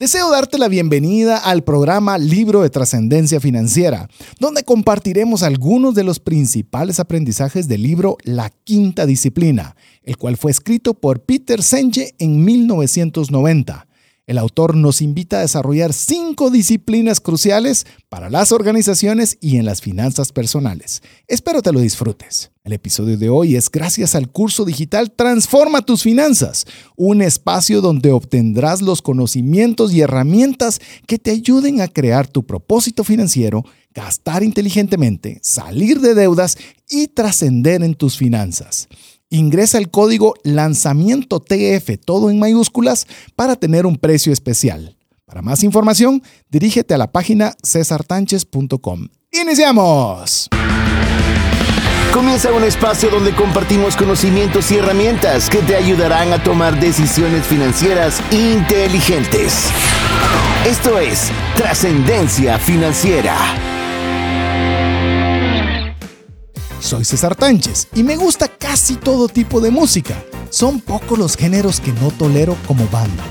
Deseo darte la bienvenida al programa Libro de Trascendencia Financiera, donde compartiremos algunos de los principales aprendizajes del libro La Quinta Disciplina, el cual fue escrito por Peter Senge en 1990. El autor nos invita a desarrollar cinco disciplinas cruciales para las organizaciones y en las finanzas personales. Espero te lo disfrutes. El episodio de hoy es gracias al curso digital Transforma tus finanzas, un espacio donde obtendrás los conocimientos y herramientas que te ayuden a crear tu propósito financiero, gastar inteligentemente, salir de deudas y trascender en tus finanzas. Ingresa el código lanzamiento TF, todo en mayúsculas, para tener un precio especial. Para más información, dirígete a la página cesartanches.com. ¡Iniciamos! Comienza un espacio donde compartimos conocimientos y herramientas que te ayudarán a tomar decisiones financieras inteligentes. Esto es Trascendencia Financiera. Soy César Tánchez y me gusta casi todo tipo de música. Son pocos los géneros que no tolero como banda.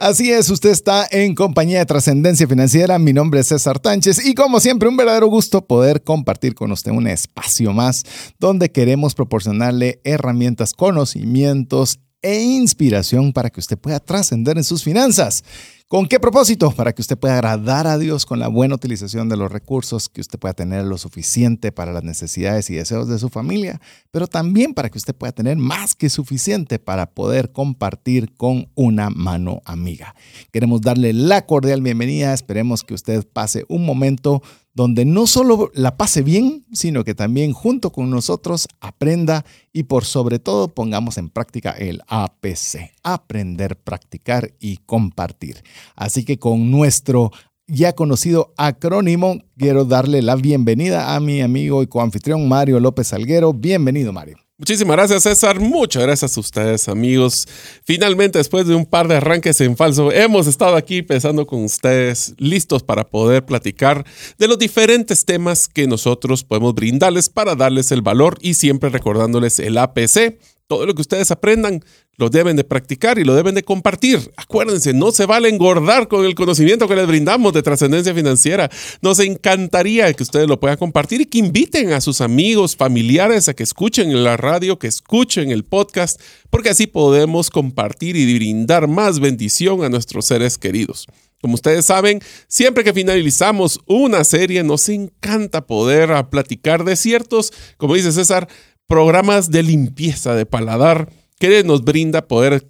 Así es, usted está en compañía de Trascendencia Financiera. Mi nombre es César Tánchez y como siempre un verdadero gusto poder compartir con usted un espacio más donde queremos proporcionarle herramientas, conocimientos e inspiración para que usted pueda trascender en sus finanzas. ¿Con qué propósito? Para que usted pueda agradar a Dios con la buena utilización de los recursos, que usted pueda tener lo suficiente para las necesidades y deseos de su familia, pero también para que usted pueda tener más que suficiente para poder compartir con una mano amiga. Queremos darle la cordial bienvenida, esperemos que usted pase un momento donde no solo la pase bien, sino que también junto con nosotros aprenda y por sobre todo pongamos en práctica el APC, aprender, practicar y compartir. Así que con nuestro ya conocido acrónimo, quiero darle la bienvenida a mi amigo y coanfitrión Mario López Salguero. Bienvenido, Mario. Muchísimas gracias César, muchas gracias a ustedes amigos. Finalmente después de un par de arranques en falso, hemos estado aquí pensando con ustedes, listos para poder platicar de los diferentes temas que nosotros podemos brindarles para darles el valor y siempre recordándoles el APC, todo lo que ustedes aprendan lo deben de practicar y lo deben de compartir. Acuérdense, no se vale engordar con el conocimiento que les brindamos de trascendencia financiera. Nos encantaría que ustedes lo puedan compartir y que inviten a sus amigos, familiares a que escuchen la radio, que escuchen el podcast, porque así podemos compartir y brindar más bendición a nuestros seres queridos. Como ustedes saben, siempre que finalizamos una serie, nos encanta poder platicar de ciertos, como dice César, programas de limpieza de paladar que nos brinda poder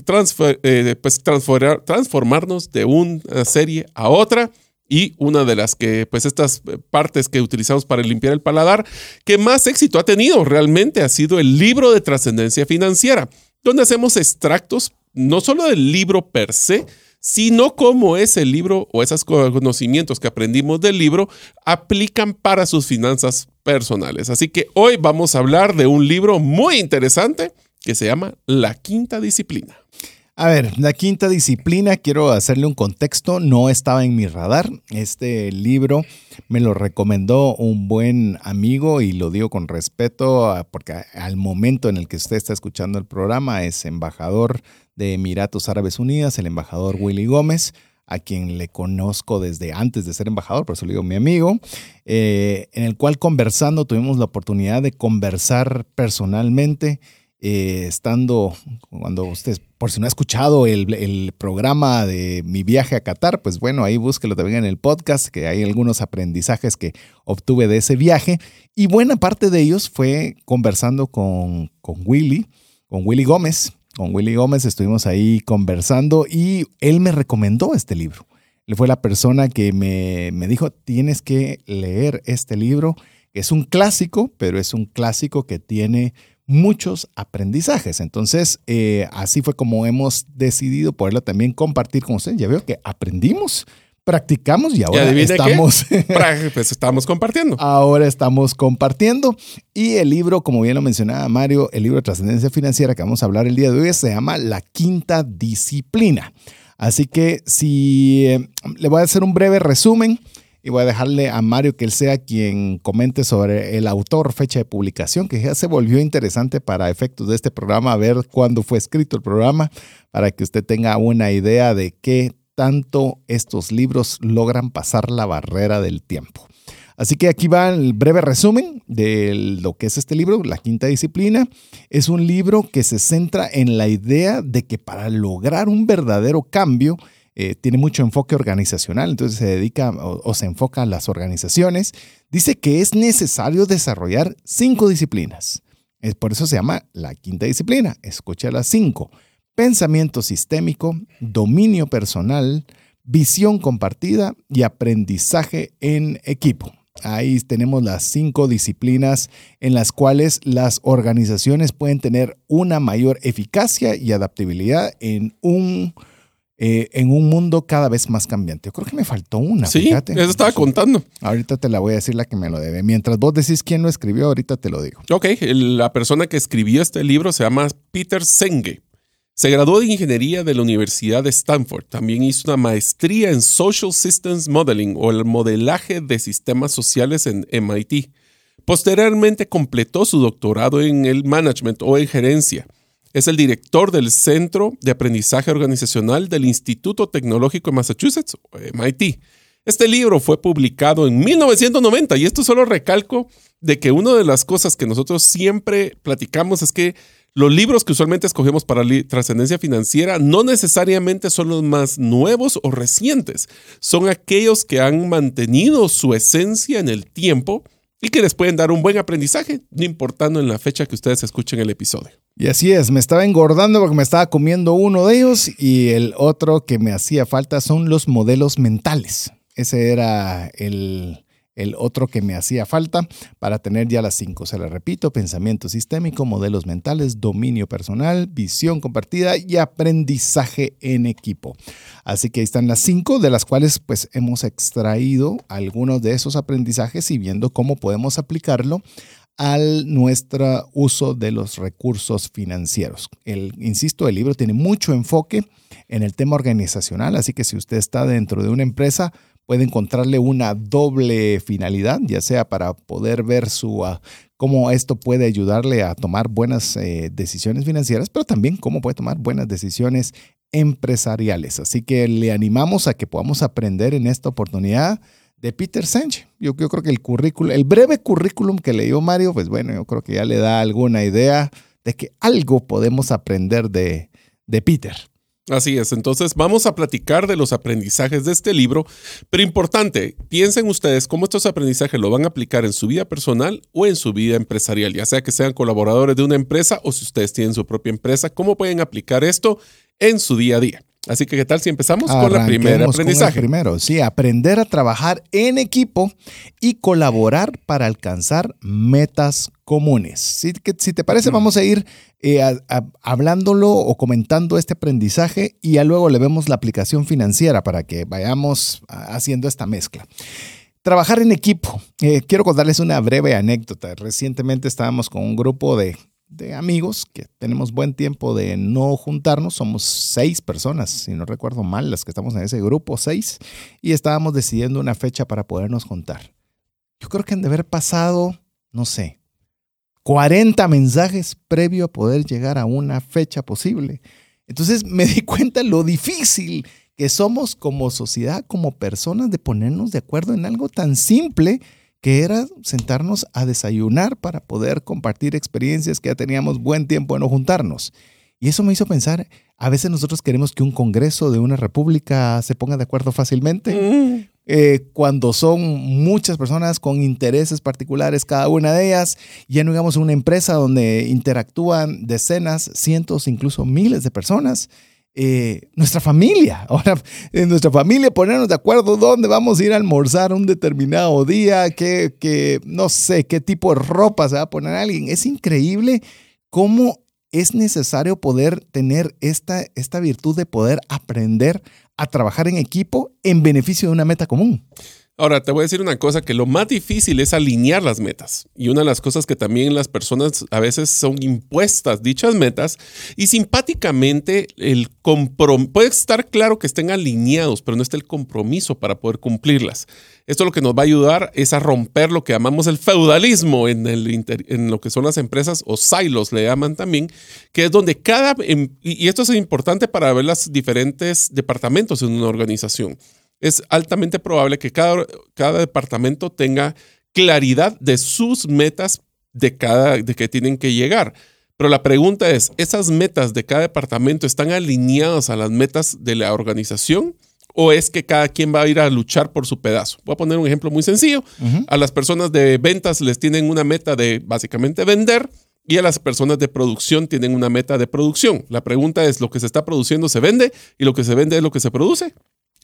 eh, pues, transformarnos de una serie a otra. Y una de las que, pues estas partes que utilizamos para limpiar el paladar, que más éxito ha tenido realmente ha sido el libro de trascendencia financiera, donde hacemos extractos no solo del libro per se, sino cómo ese libro o esos conocimientos que aprendimos del libro aplican para sus finanzas personales. Así que hoy vamos a hablar de un libro muy interesante que se llama La Quinta Disciplina. A ver, la quinta disciplina, quiero hacerle un contexto, no estaba en mi radar. Este libro me lo recomendó un buen amigo y lo digo con respeto porque al momento en el que usted está escuchando el programa es embajador de Emiratos Árabes Unidos, el embajador Willy Gómez a quien le conozco desde antes de ser embajador, por eso le digo mi amigo, eh, en el cual conversando tuvimos la oportunidad de conversar personalmente, eh, estando, cuando usted, por si no ha escuchado el, programa de mi viaje a Qatar, pues bueno, ahí búsquelo también en el podcast, que hay algunos aprendizajes que obtuve de ese viaje, y buena parte de ellos fue conversando con, con Willy, con Willy Gómez, con Willy Gómez estuvimos ahí conversando y él me recomendó este libro. Él fue la persona que me, dijo, tienes que leer este libro. Es un clásico, pero es un clásico que tiene muchos aprendizajes. Entonces, eh, así fue como hemos decidido poderlo también compartir con ustedes. Ya veo que aprendimos practicamos y ahora estamos, pues estamos compartiendo. Ahora estamos compartiendo. Y el libro, como bien lo mencionaba Mario, el libro de trascendencia financiera que vamos a hablar el día de hoy se llama La Quinta Disciplina. Así que si eh, le voy a hacer un breve resumen. Y voy a dejarle a Mario que él sea quien comente sobre el autor, fecha de publicación, que ya se volvió interesante para efectos de este programa, a ver cuándo fue escrito el programa, para que usted tenga una idea de qué tanto estos libros logran pasar la barrera del tiempo. Así que aquí va el breve resumen de lo que es este libro, La Quinta Disciplina. Es un libro que se centra en la idea de que para lograr un verdadero cambio, eh, tiene mucho enfoque organizacional, entonces se dedica o, se enfoca a las organizaciones. Dice que es necesario desarrollar cinco disciplinas. Es por eso se llama la quinta disciplina. Escucha las cinco. Pensamiento sistémico, dominio personal, visión compartida y aprendizaje en equipo. Ahí tenemos las cinco disciplinas en las cuales las organizaciones pueden tener una mayor eficacia y adaptabilidad en un, eh, en un mundo cada vez más cambiante. Yo creo que me faltó una. Sí, fíjate. eso estaba contando. Ahorita te la voy a decir la que me lo debe. Mientras vos decís quién lo escribió, ahorita te lo digo. Ok, la persona que escribió este libro se llama Peter Senge. Se graduó de ingeniería de la Universidad de Stanford. También hizo una maestría en Social Systems Modeling o el modelaje de sistemas sociales en MIT. Posteriormente completó su doctorado en el management o en gerencia. Es el director del Centro de Aprendizaje Organizacional del Instituto Tecnológico de Massachusetts, MIT. Este libro fue publicado en 1990 y esto solo recalco de que una de las cosas que nosotros siempre platicamos es que los libros que usualmente escogemos para trascendencia financiera no necesariamente son los más nuevos o recientes, son aquellos que han mantenido su esencia en el tiempo y que les pueden dar un buen aprendizaje, no importando en la fecha que ustedes escuchen el episodio. Y así es, me estaba engordando porque me estaba comiendo uno de ellos y el otro que me hacía falta son los modelos mentales. Ese era el, el otro que me hacía falta para tener ya las cinco. Se le repito, pensamiento sistémico, modelos mentales, dominio personal, visión compartida y aprendizaje en equipo. Así que ahí están las cinco, de las cuales pues hemos extraído algunos de esos aprendizajes y viendo cómo podemos aplicarlo al nuestro uso de los recursos financieros. El, insisto, el libro tiene mucho enfoque en el tema organizacional, así que si usted está dentro de una empresa, puede encontrarle una doble finalidad, ya sea para poder ver su, ah, cómo esto puede ayudarle a tomar buenas eh, decisiones financieras, pero también cómo puede tomar buenas decisiones empresariales. Así que le animamos a que podamos aprender en esta oportunidad de Peter Sánchez. Yo, yo, creo que el currículum, el breve currículum que leyó Mario, pues bueno, yo creo que ya le da alguna idea de que algo podemos aprender de, de Peter. Así es, entonces vamos a platicar de los aprendizajes de este libro, pero importante, piensen ustedes cómo estos aprendizajes lo van a aplicar en su vida personal o en su vida empresarial, ya sea que sean colaboradores de una empresa o si ustedes tienen su propia empresa, cómo pueden aplicar esto en su día a día. Así que, ¿qué tal si empezamos con la primera aprendizaje? primero, sí, aprender a trabajar en equipo y colaborar para alcanzar metas comunes. Si, si te parece, vamos a ir eh, hablándolo o comentando este aprendizaje y ya luego le vemos la aplicación financiera para que vayamos haciendo esta mezcla. Trabajar en equipo. Eh, quiero contarles una breve anécdota. Recientemente estábamos con un grupo de de amigos que tenemos buen tiempo de no juntarnos. Somos seis personas, si no recuerdo mal, las que estamos en ese grupo, seis, y estábamos decidiendo una fecha para podernos juntar. Yo creo que han de haber pasado, no sé, 40 mensajes previo a poder llegar a una fecha posible. Entonces me di cuenta lo difícil que somos como sociedad, como personas, de ponernos de acuerdo en algo tan simple que era sentarnos a desayunar para poder compartir experiencias que ya teníamos buen tiempo de no juntarnos. Y eso me hizo pensar, a veces nosotros queremos que un Congreso de una república se ponga de acuerdo fácilmente, mm. eh, cuando son muchas personas con intereses particulares, cada una de ellas, ya no digamos una empresa donde interactúan decenas, cientos, incluso miles de personas. Eh, nuestra familia. Ahora, en nuestra familia ponernos de acuerdo dónde vamos a ir a almorzar un determinado día, qué, no sé, qué tipo de ropa se va a poner alguien. Es increíble cómo es necesario poder tener esta, esta virtud de poder aprender a trabajar en equipo en beneficio de una meta común. Ahora, te voy a decir una cosa, que lo más difícil es alinear las metas. Y una de las cosas que también las personas a veces son impuestas dichas metas y simpáticamente el puede estar claro que estén alineados, pero no está el compromiso para poder cumplirlas. Esto lo que nos va a ayudar es a romper lo que llamamos el feudalismo en, en lo que son las empresas o silos le llaman también, que es donde cada, em, y esto es importante para ver los diferentes departamentos en una organización es altamente probable que cada, cada departamento tenga claridad de sus metas de cada de que tienen que llegar. Pero la pregunta es, ¿esas metas de cada departamento están alineadas a las metas de la organización? ¿O es que cada quien va a ir a luchar por su pedazo? Voy a poner un ejemplo muy sencillo. A las personas de ventas les tienen una meta de básicamente vender y a las personas de producción tienen una meta de producción. La pregunta es, ¿lo que se está produciendo se vende y lo que se vende es lo que se produce?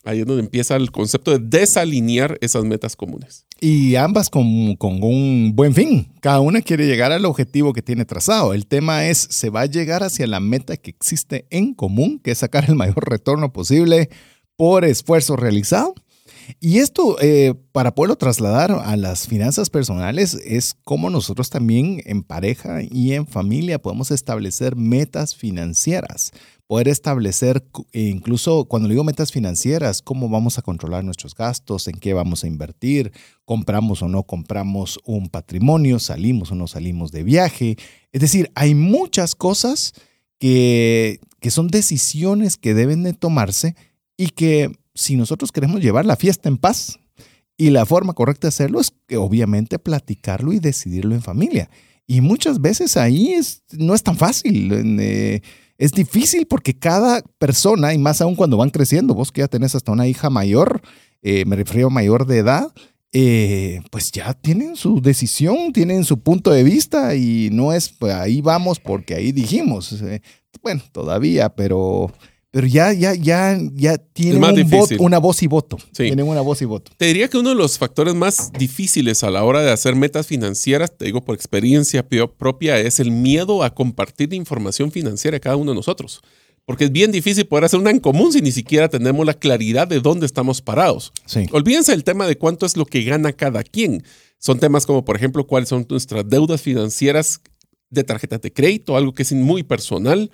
Ahí es donde empieza el concepto de desalinear esas metas comunes. Y ambas con, con, un buen fin. Cada una quiere llegar al objetivo que tiene trazado. El tema es, ¿se va a llegar hacia la meta que existe en común, que es sacar el mayor retorno posible por esfuerzo realizado? Y esto, eh, para poderlo trasladar a las finanzas personales, es cómo nosotros también en pareja y en familia podemos establecer metas financieras poder establecer, e incluso cuando digo metas financieras, cómo vamos a controlar nuestros gastos, en qué vamos a invertir, compramos o no compramos un patrimonio, salimos o no salimos de viaje. Es decir, hay muchas cosas que, que son decisiones que deben de tomarse y que si nosotros queremos llevar la fiesta en paz, y la forma correcta de hacerlo es que obviamente platicarlo y decidirlo en familia. Y muchas veces ahí es, no es tan fácil. Eh, es difícil porque cada persona, y más aún cuando van creciendo, vos que ya tenés hasta una hija mayor, eh, me refiero a mayor de edad, eh, pues ya tienen su decisión, tienen su punto de vista y no es, pues ahí vamos porque ahí dijimos. Eh, bueno, todavía, pero pero ya, ya, ya, ya tienen una voz y voto. Tienen una voz y voto. Te diría que uno de los factores más difíciles a la hora de hacer metas financieras, te digo por experiencia propia, es el miedo a compartir información financiera a cada uno de nosotros. Porque es bien difícil poder hacer una en común si ni siquiera tenemos la claridad de dónde estamos parados. Olvídense el tema de cuánto es lo que gana cada quien. Son temas como, por ejemplo, cuáles son nuestras deudas financieras de tarjetas de crédito, algo que es muy personal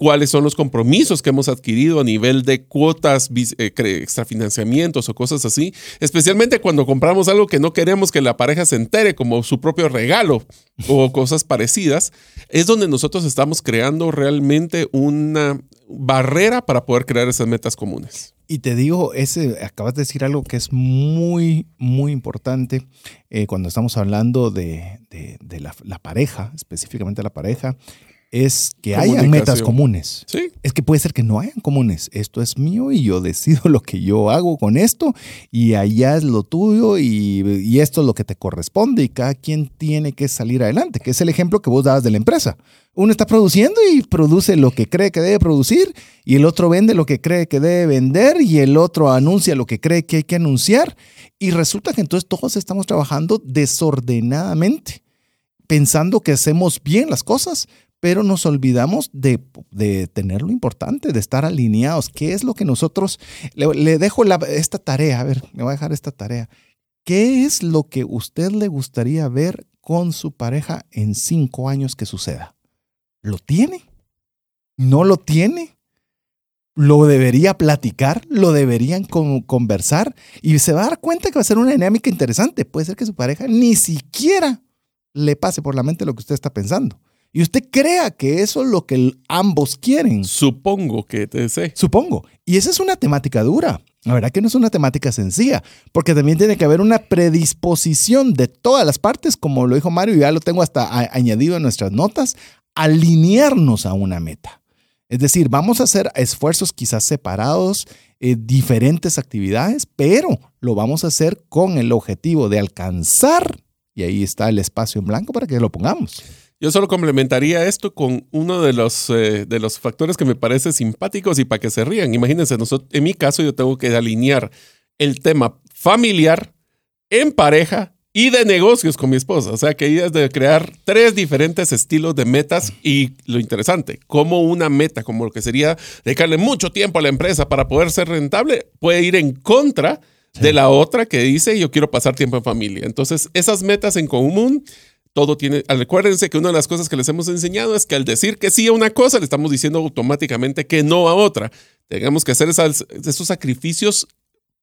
cuáles son los compromisos que hemos adquirido a nivel de cuotas, eh, extrafinanciamientos o cosas así, especialmente cuando compramos algo que no queremos que la pareja se entere, como su propio regalo o cosas parecidas, es donde nosotros estamos creando realmente una barrera para poder crear esas metas comunes. Y te digo, ese, acabas de decir algo que es muy, muy importante eh, cuando estamos hablando de, la, pareja, específicamente la pareja, es que haya metas comunes. Sí. Es que puede ser que no hayan comunes. Esto es mío y yo decido lo que yo hago con esto y allá es lo tuyo y, esto es lo que te corresponde y cada quien tiene que salir adelante, que es el ejemplo que vos dabas de la empresa. Uno está produciendo y produce lo que cree que debe producir y el otro vende lo que cree que debe vender y el otro anuncia lo que cree que hay que anunciar y resulta que entonces todos estamos trabajando desordenadamente pensando que hacemos bien las cosas, pero nos olvidamos de, tener lo importante, de estar alineados. ¿Qué es lo que nosotros, le, dejo esta tarea, a ver, me voy a dejar esta tarea. ¿Qué es lo que usted le gustaría ver con su pareja en cinco años que suceda? ¿Lo tiene? ¿No lo tiene? lo debería platicar, lo deberían conversar y se va a dar cuenta que va a ser una dinámica interesante. Puede ser que su pareja ni siquiera le pase por la mente lo que usted está pensando. Y usted crea que eso es lo que ambos quieren. Supongo que te sé. Supongo. Y esa es una temática dura. La verdad que no es una temática sencilla, porque también tiene que haber una predisposición de todas las partes, como lo dijo Mario, y ya lo tengo hasta añadido en nuestras notas, alinearnos a una meta. Es decir, vamos a hacer esfuerzos quizás separados, eh, diferentes actividades, pero lo vamos a hacer con el objetivo de alcanzar, y ahí está el espacio en blanco para que lo pongamos. Yo solo complementaría esto con uno de los, eh, de los factores que me parece simpáticos y para que se rían. Imagínense, nosotros, en mi caso yo tengo que alinear el tema familiar, en pareja y de negocios con mi esposa. O sea que ella es de crear tres diferentes estilos de metas y lo interesante, como una meta, como lo que sería dedicarle mucho tiempo a la empresa para poder ser rentable, puede ir en contra de la otra que dice yo quiero pasar tiempo en familia. Entonces, esas metas en común, todo tiene, acuérdense que una de las cosas que les hemos enseñado es que al decir que sí a una cosa, le estamos diciendo automáticamente que no a otra. Tenemos que hacer esos sacrificios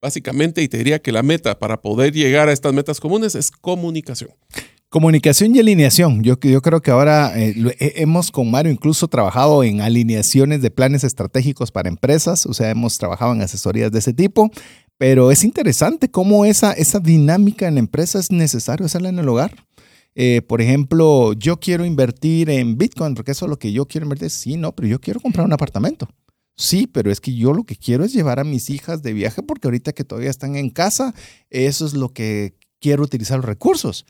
básicamente y te diría que la meta para poder llegar a estas metas comunes es comunicación. Comunicación y alineación. Yo, yo creo que ahora eh, hemos con Mario incluso trabajado en alineaciones de planes estratégicos para empresas, o sea, hemos trabajado en asesorías de ese tipo, pero es interesante cómo esa, esa dinámica en la empresa es necesario hacerla en el hogar. Eh, por ejemplo, yo quiero invertir en Bitcoin porque eso es lo que yo quiero invertir. Sí, no, pero yo quiero comprar un apartamento. Sí, pero es que yo lo que quiero es llevar a mis hijas de viaje porque ahorita que todavía están en casa, eso es lo que quiero utilizar los recursos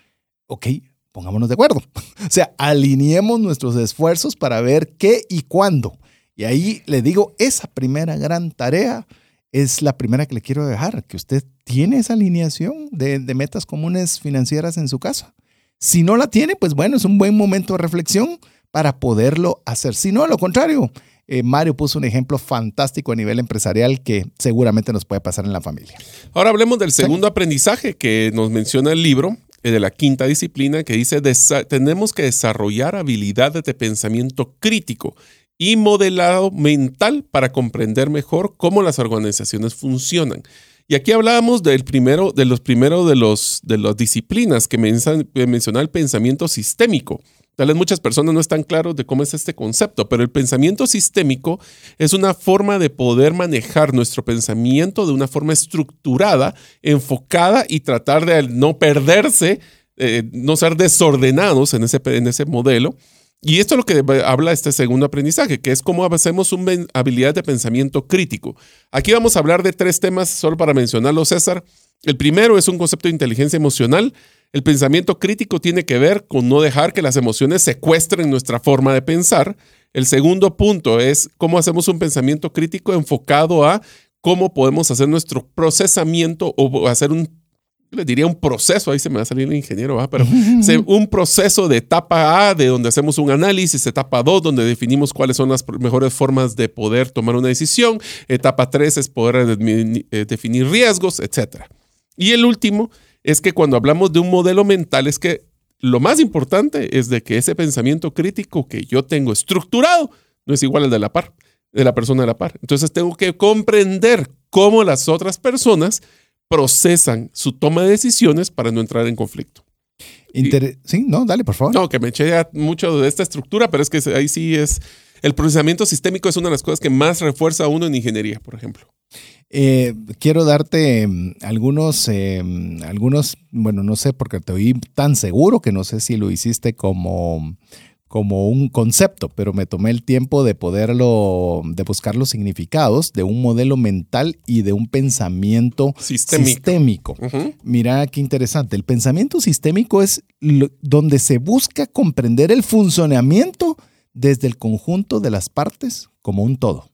ok, pongámonos de acuerdo. O sea, alineemos nuestros esfuerzos para ver qué y cuándo. Y ahí le digo, esa primera gran tarea es la primera que le quiero dejar, que usted tiene esa alineación de, metas comunes financieras en su casa. Si no la tiene, pues bueno, es un buen momento de reflexión para poderlo hacer. Si no, a lo contrario, eh, Mario puso un ejemplo fantástico a nivel empresarial que seguramente nos puede pasar en la familia. Ahora hablemos del segundo aprendizaje que nos menciona el libro, eh, de la quinta disciplina que dice, tenemos que desarrollar habilidades de pensamiento crítico y modelado mental para comprender mejor cómo las organizaciones funcionan. Y aquí hablábamos del primero, de los primeros de, los, de las disciplinas que menciona el pensamiento sistémico. Tal vez muchas personas no están claros de cómo es este concepto, pero el pensamiento sistémico es una forma de poder manejar nuestro pensamiento de una forma estructurada, enfocada y tratar de no perderse, eh, no ser desordenados en ese, en ese modelo. Y esto es lo que habla este segundo aprendizaje, que es cómo hacemos una habilidad de pensamiento crítico. Aquí vamos a hablar de tres temas, solo para mencionarlo, César. El primero es un concepto de inteligencia emocional. El pensamiento crítico tiene que ver con no dejar que las emociones secuestren nuestra forma de pensar. El segundo punto es cómo hacemos un pensamiento crítico enfocado a cómo podemos hacer nuestro procesamiento o hacer un, le diría un proceso, ahí se me va a salir el ingeniero, pero un proceso de etapa A, de donde hacemos un análisis, etapa 2, donde definimos cuáles son las mejores formas de poder tomar una decisión, etapa 3 es poder eh, definir riesgos, etc. Y el último es que cuando hablamos de un modelo mental es que lo más importante es de que ese pensamiento crítico que yo tengo estructurado no es igual al de la par, de la persona de la par. Entonces tengo que comprender cómo las otras personas procesan su toma de decisiones para no entrar en conflicto. sí, no, dale, por favor. No, que me eché mucho de esta estructura, pero es que ahí sí es. El procesamiento sistémico es una de las cosas que más refuerza a uno en ingeniería, por ejemplo. Eh, quiero darte mm, algunos, eh, algunos, bueno, no sé, porque te oí tan seguro que no sé si lo hiciste como, como un concepto, pero me tomé el tiempo de poderlo, de buscar los significados de un modelo mental y de un pensamiento sistémico. Mira qué interesante. El pensamiento sistémico es donde se busca comprender el funcionamiento desde el conjunto de las partes como un todo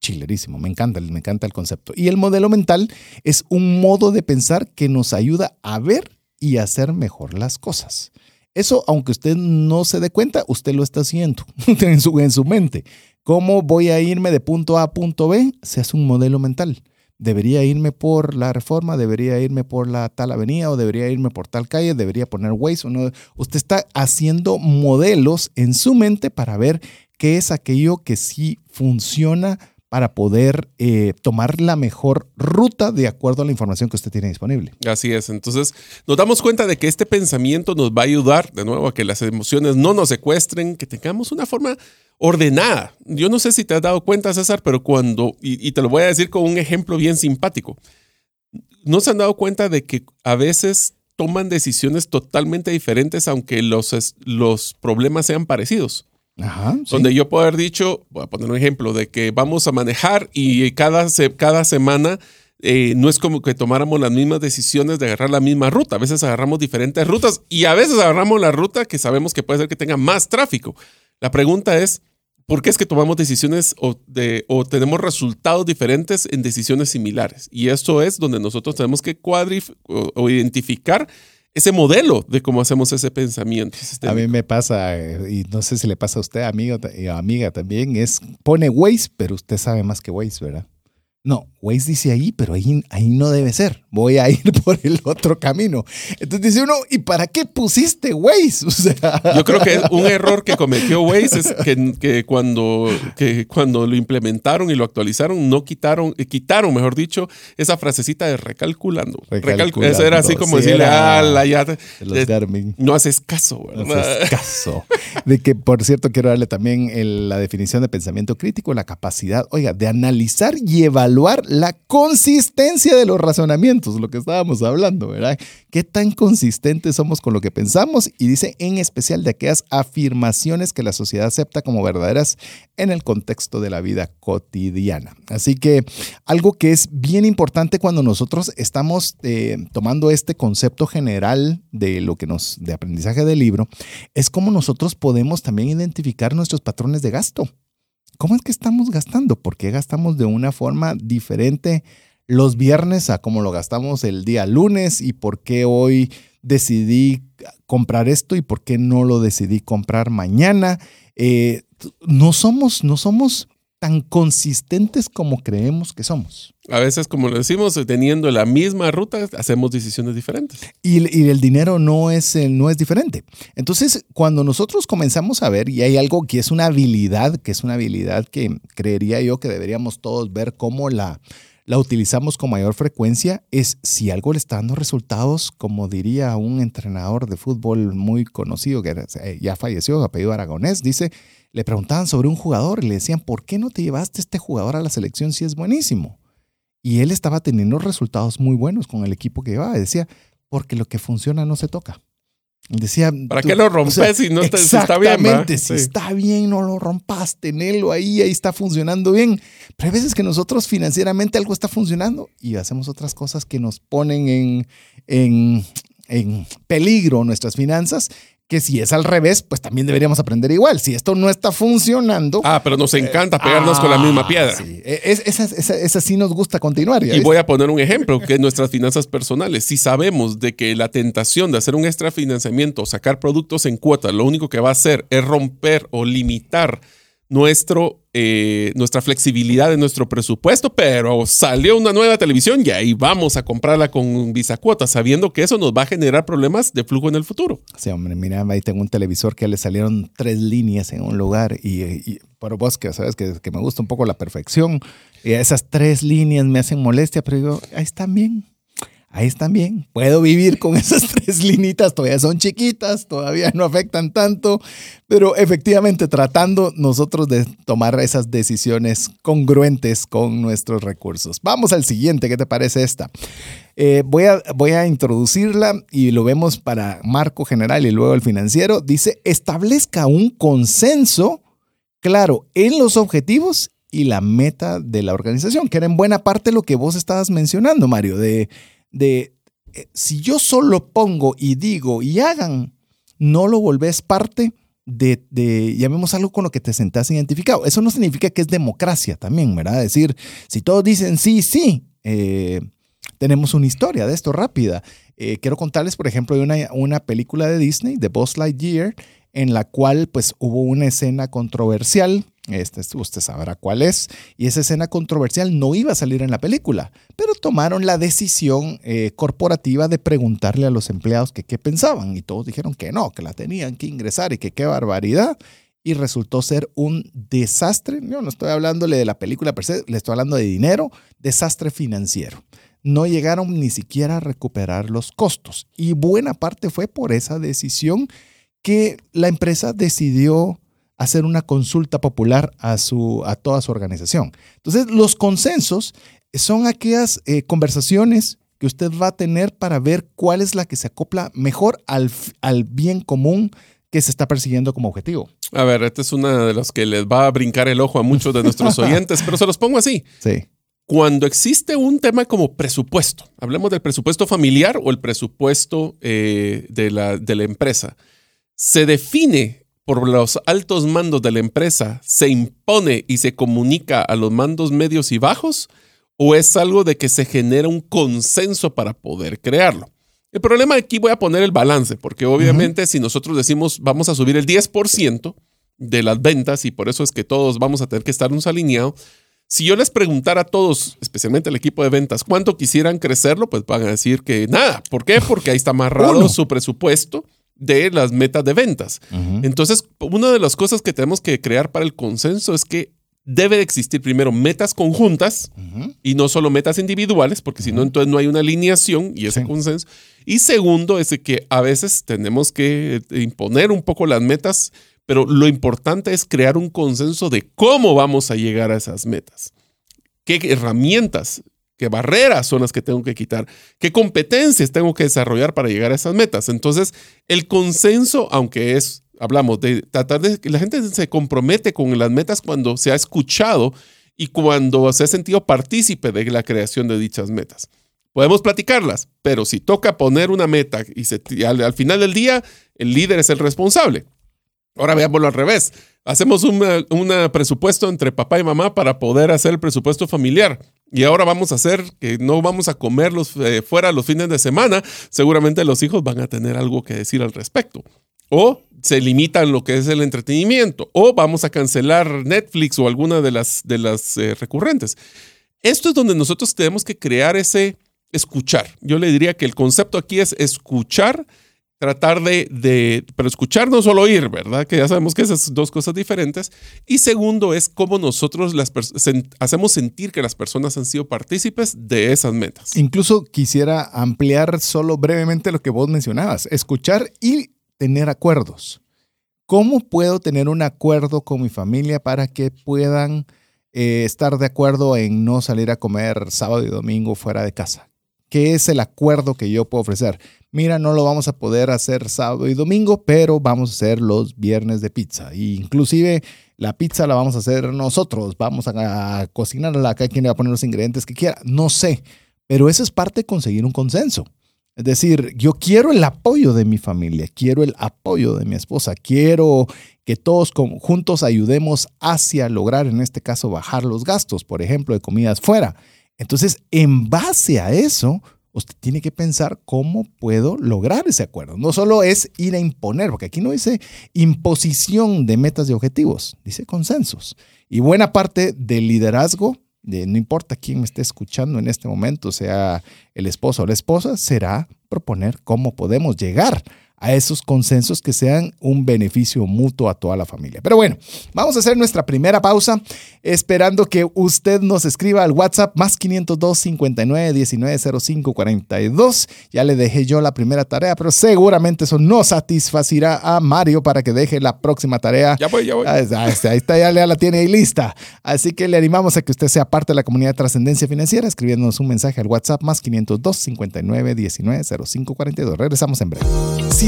chilerísimo, me encanta, me encanta el concepto. Y el modelo mental es un modo de pensar que nos ayuda a ver y hacer mejor las cosas. Eso, aunque usted no se dé cuenta, usted lo está haciendo en su, en su mente. ¿Cómo voy a irme de punto A a punto B? Se hace un modelo mental. Debería irme por la reforma, debería irme por la tal avenida o debería irme por tal calle, debería poner Waze o no. Usted está haciendo modelos en su mente para ver qué es aquello que sí funciona para poder eh, tomar la mejor ruta de acuerdo a la información que usted tiene disponible. Así es, entonces nos damos cuenta de que este pensamiento nos va a ayudar de nuevo a que las emociones no nos secuestren, que tengamos una forma ordenada. Yo no sé si te has dado cuenta, César, pero cuando, y, te lo voy a decir con un ejemplo bien simpático, ¿no se han dado cuenta de que a veces toman decisiones totalmente diferentes aunque los, los problemas sean parecidos? Donde yo puedo haber dicho, voy a poner un ejemplo, de que vamos a manejar y cada, cada semana eh, no es como que tomáramos las mismas decisiones de agarrar la misma ruta. A veces agarramos diferentes rutas y a veces agarramos la ruta que sabemos que puede ser que tenga más tráfico. La pregunta es, ¿por qué es que tomamos decisiones o, o tenemos resultados diferentes en decisiones similares? Y eso es donde nosotros tenemos que cuadrif o identificar ese modelo de cómo hacemos ese pensamiento. A mí me pasa, eh, y no sé si le pasa a usted, amigo y amiga también, es pone Waze, pero usted sabe más que Waze, ¿verdad? No, Waze dice ahí, pero ahí, ahí no debe ser. Voy a ir por el otro camino. Entonces dice uno, ¿y para qué pusiste Waze? O sea, Yo creo que un error que cometió Waze es que, que cuando, que cuando lo implementaron y lo actualizaron, no quitaron, eh, quitaron, mejor dicho, esa frasecita de recalculando. Recalculando. Recalcu- Eso era así como Sí, decirle, era "Ala, ya los eh, Garmin. no haces caso, No ¿verdad? haces caso. De que, por cierto, quiero darle también el- la definición de pensamiento crítico, la capacidad, oiga, de analizar y evaluar la consistencia de los razonamientos, lo que estábamos hablando, ¿verdad? ¿Qué tan consistentes somos con lo que pensamos? Y dice en especial de aquellas afirmaciones que la sociedad acepta como verdaderas en el contexto de la vida cotidiana. Así que algo que es bien importante cuando nosotros estamos eh, tomando este concepto general de lo que nos, de aprendizaje del libro, es cómo nosotros podemos también identificar nuestros patrones de gasto. ¿Cómo es que estamos gastando? ¿Por qué gastamos de una forma diferente los viernes a como lo gastamos el día lunes? ¿Y por qué hoy decidí comprar esto y por qué no lo decidí comprar mañana? Eh, no somos, no somos tan consistentes como creemos que somos. A veces, como lo decimos, teniendo la misma ruta, hacemos decisiones diferentes. Y, y el dinero no es, no es diferente. Entonces, cuando nosotros comenzamos a ver, y hay algo que es una habilidad, que es una habilidad que creería yo que deberíamos todos ver cómo la, la utilizamos con mayor frecuencia, es si algo le está dando resultados, como diría un entrenador de fútbol muy conocido, que eh, ya falleció, apellido Aragonés, dice, le preguntaban sobre un jugador y le decían, ¿por qué no te llevaste este jugador a la selección si es buenísimo? Y él estaba teniendo resultados muy buenos con el equipo que llevaba. Decía, porque lo que funciona no se toca. Decía, ¿Para tú- qué lo o rompes sea, si no está, si está bien? Exactamente, si Sí. está bien, no lo rompas, tenelo ahí, ahí está funcionando bien. Pero hay veces que nosotros financieramente algo está funcionando y hacemos otras cosas que nos ponen en, en, en peligro nuestras finanzas, que si es al revés, pues también deberíamos aprender igual. Si esto no está funcionando... Ah, pero nos encanta pegarnos con la misma ah, piedra. sí. E- es- esa, esa- esa sí nos gusta continuar. ¿ya Y voy a poner un ejemplo, que es nuestras finanzas personales. Si sabemos de que la tentación de hacer un extra financiamiento o sacar productos en cuotas, lo único que va a hacer es romper o limitar nuestro, eh, nuestra flexibilidad de nuestro presupuesto, pero salió una nueva televisión y ahí vamos a comprarla con visa cuota, sabiendo que eso nos va a generar problemas de flujo en el futuro. Sí, hombre, mira, ahí tengo un televisor que le salieron tres líneas en un lugar y, y pero vos que sabes que, que me gusta un poco la perfección, y esas tres líneas me hacen molestia, pero digo, ahí están bien, ahí están bien, puedo vivir con esas tres linitas, todavía son chiquitas, todavía no afectan tanto, pero efectivamente tratando nosotros de tomar esas decisiones congruentes con nuestros recursos. Vamos al siguiente, ¿qué te parece esta? Eh, voy, a, voy a introducirla y lo vemos para marco general y luego el financiero. Dice, establezca un consenso claro en los objetivos y la meta de la organización, que era en buena parte lo que vos estabas mencionando, Mario, de, de eh, si yo solo pongo y digo y hagan, no lo volvés parte de, de, llamemos algo con lo que te sentás identificado. Eso no significa que es democracia también, ¿verdad? Es decir, si todos dicen sí, sí, eh, tenemos una historia de esto rápida. Eh, quiero contarles, por ejemplo, de una, una película de Disney, de Buzz Lightyear, en la cual pues hubo una escena controversial, este, usted sabrá cuál es, y esa escena controversial no iba a salir en la película, pero tomaron la decisión eh, corporativa de preguntarle a los empleados que qué pensaban, y todos dijeron que no, que la tenían que ingresar y que qué barbaridad, y resultó ser un desastre, yo no estoy hablándole de la película per se, le estoy hablando de dinero, desastre financiero no llegaron ni siquiera a recuperar los costos. Y buena parte fue por esa decisión que la empresa decidió hacer una consulta popular a, su, a toda su organización. Entonces, los consensos son aquellas eh, conversaciones que usted va a tener para ver cuál es la que se acopla mejor al, al bien común que se está persiguiendo como objetivo. A ver, esta es una de las que les va a brincar el ojo a muchos de nuestros oyentes, pero se los pongo así. Sí. Cuando existe un tema como presupuesto, hablemos del presupuesto familiar o el presupuesto eh, de, la, de la empresa, se define por los altos mandos de la empresa, se impone y se comunica a los mandos medios y bajos, o es algo de que se genera un consenso para poder crearlo. El problema aquí voy a poner el balance, porque obviamente uh -huh. si nosotros decimos vamos a subir el 10% de las ventas y por eso es que todos vamos a tener que estarnos alineados, Si yo les preguntara a todos, especialmente al equipo de ventas, cuánto quisieran crecerlo, pues van a decir que nada. ¿Por qué? Porque ahí está amarrado su presupuesto de las metas de ventas. Entonces, una de las cosas que tenemos que crear para el consenso es que debe de existir primero metas conjuntas y no solo metas individuales, porque si no, entonces no hay una alineación y ese consenso. Y segundo, es que a veces tenemos que imponer un poco las metas, pero lo importante es crear un consenso de cómo vamos a llegar a esas metas. ¿Qué herramientas qué barreras son las que tengo que quitar, qué competencias tengo que desarrollar para llegar a esas metas. Entonces, el consenso, aunque es, hablamos de tratar de que la gente se compromete con las metas cuando se ha escuchado y cuando se ha sentido partícipe de la creación de dichas metas. Podemos platicarlas, pero si toca poner una meta y, al, final del día el líder es el responsable. Ahora veámoslo al revés. Hacemos un presupuesto entre papá y mamá para poder hacer el presupuesto familiar y ahora vamos a hacer que no vamos a comer eh, fuera los fines de semana, seguramente los hijos van a tener algo que decir al respecto. O se limitan lo que es el entretenimiento, o vamos a cancelar Netflix o alguna de las, de las eh, recurrentes. Esto es donde nosotros tenemos que crear ese escuchar. Yo le diría que el concepto aquí es escuchar tratar de, pero escuchar no solo oír, ¿verdad? Que ya sabemos que esas dos cosas diferentes. Y segundo es cómo nosotros las hacemos sentir que las personas han sido partícipes de esas metas. Incluso quisiera ampliar solo brevemente lo que vos mencionabas, escuchar y tener acuerdos. ¿Cómo puedo tener un acuerdo con mi familia para que puedan eh, estar de acuerdo en no salir a comer sábado y domingo fuera de casa? ¿Qué es el acuerdo que yo puedo ofrecer? Mira, no lo vamos a poder hacer sábado y domingo, pero vamos a hacer los viernes de pizza. E inclusive la pizza la vamos a hacer nosotros, vamos a, cocinarla, acá quien le va a poner los ingredientes que quiera, no sé, pero eso es parte de conseguir un consenso. Es decir, yo quiero el apoyo de mi familia, quiero el apoyo de mi esposa, quiero que todos juntos ayudemos hacia lograr, en este caso, bajar los gastos, por ejemplo, de comidas fuera. Entonces, en base a eso, usted tiene que pensar cómo puedo lograr ese acuerdo. No solo es ir a imponer, porque aquí no dice imposición de metas y objetivos, dice consensos. Y buena parte del liderazgo, de, no importa quién me esté escuchando en este momento, sea el esposo o la esposa, será proponer cómo podemos llegar esos consensos que sean un beneficio mutuo a toda la familia. Pero bueno, vamos a hacer nuestra primera pausa, esperando que usted nos escriba al WhatsApp más 502 59 19 05 42. Ya le dejé yo la primera tarea, pero seguramente eso no satisfacirá a Mario para que deje la próxima tarea. Ya voy, ya voy. Ahí está, ya la tiene ahí lista. Así que le animamos a que usted sea parte de la comunidad de trascendencia financiera, escribiéndonos un mensaje al WhatsApp más 502 59 19 05 42. Regresamos en breve. Si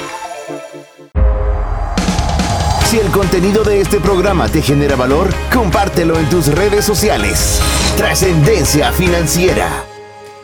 Si el contenido de este programa te genera valor, compártelo en tus redes sociales. Trascendencia financiera.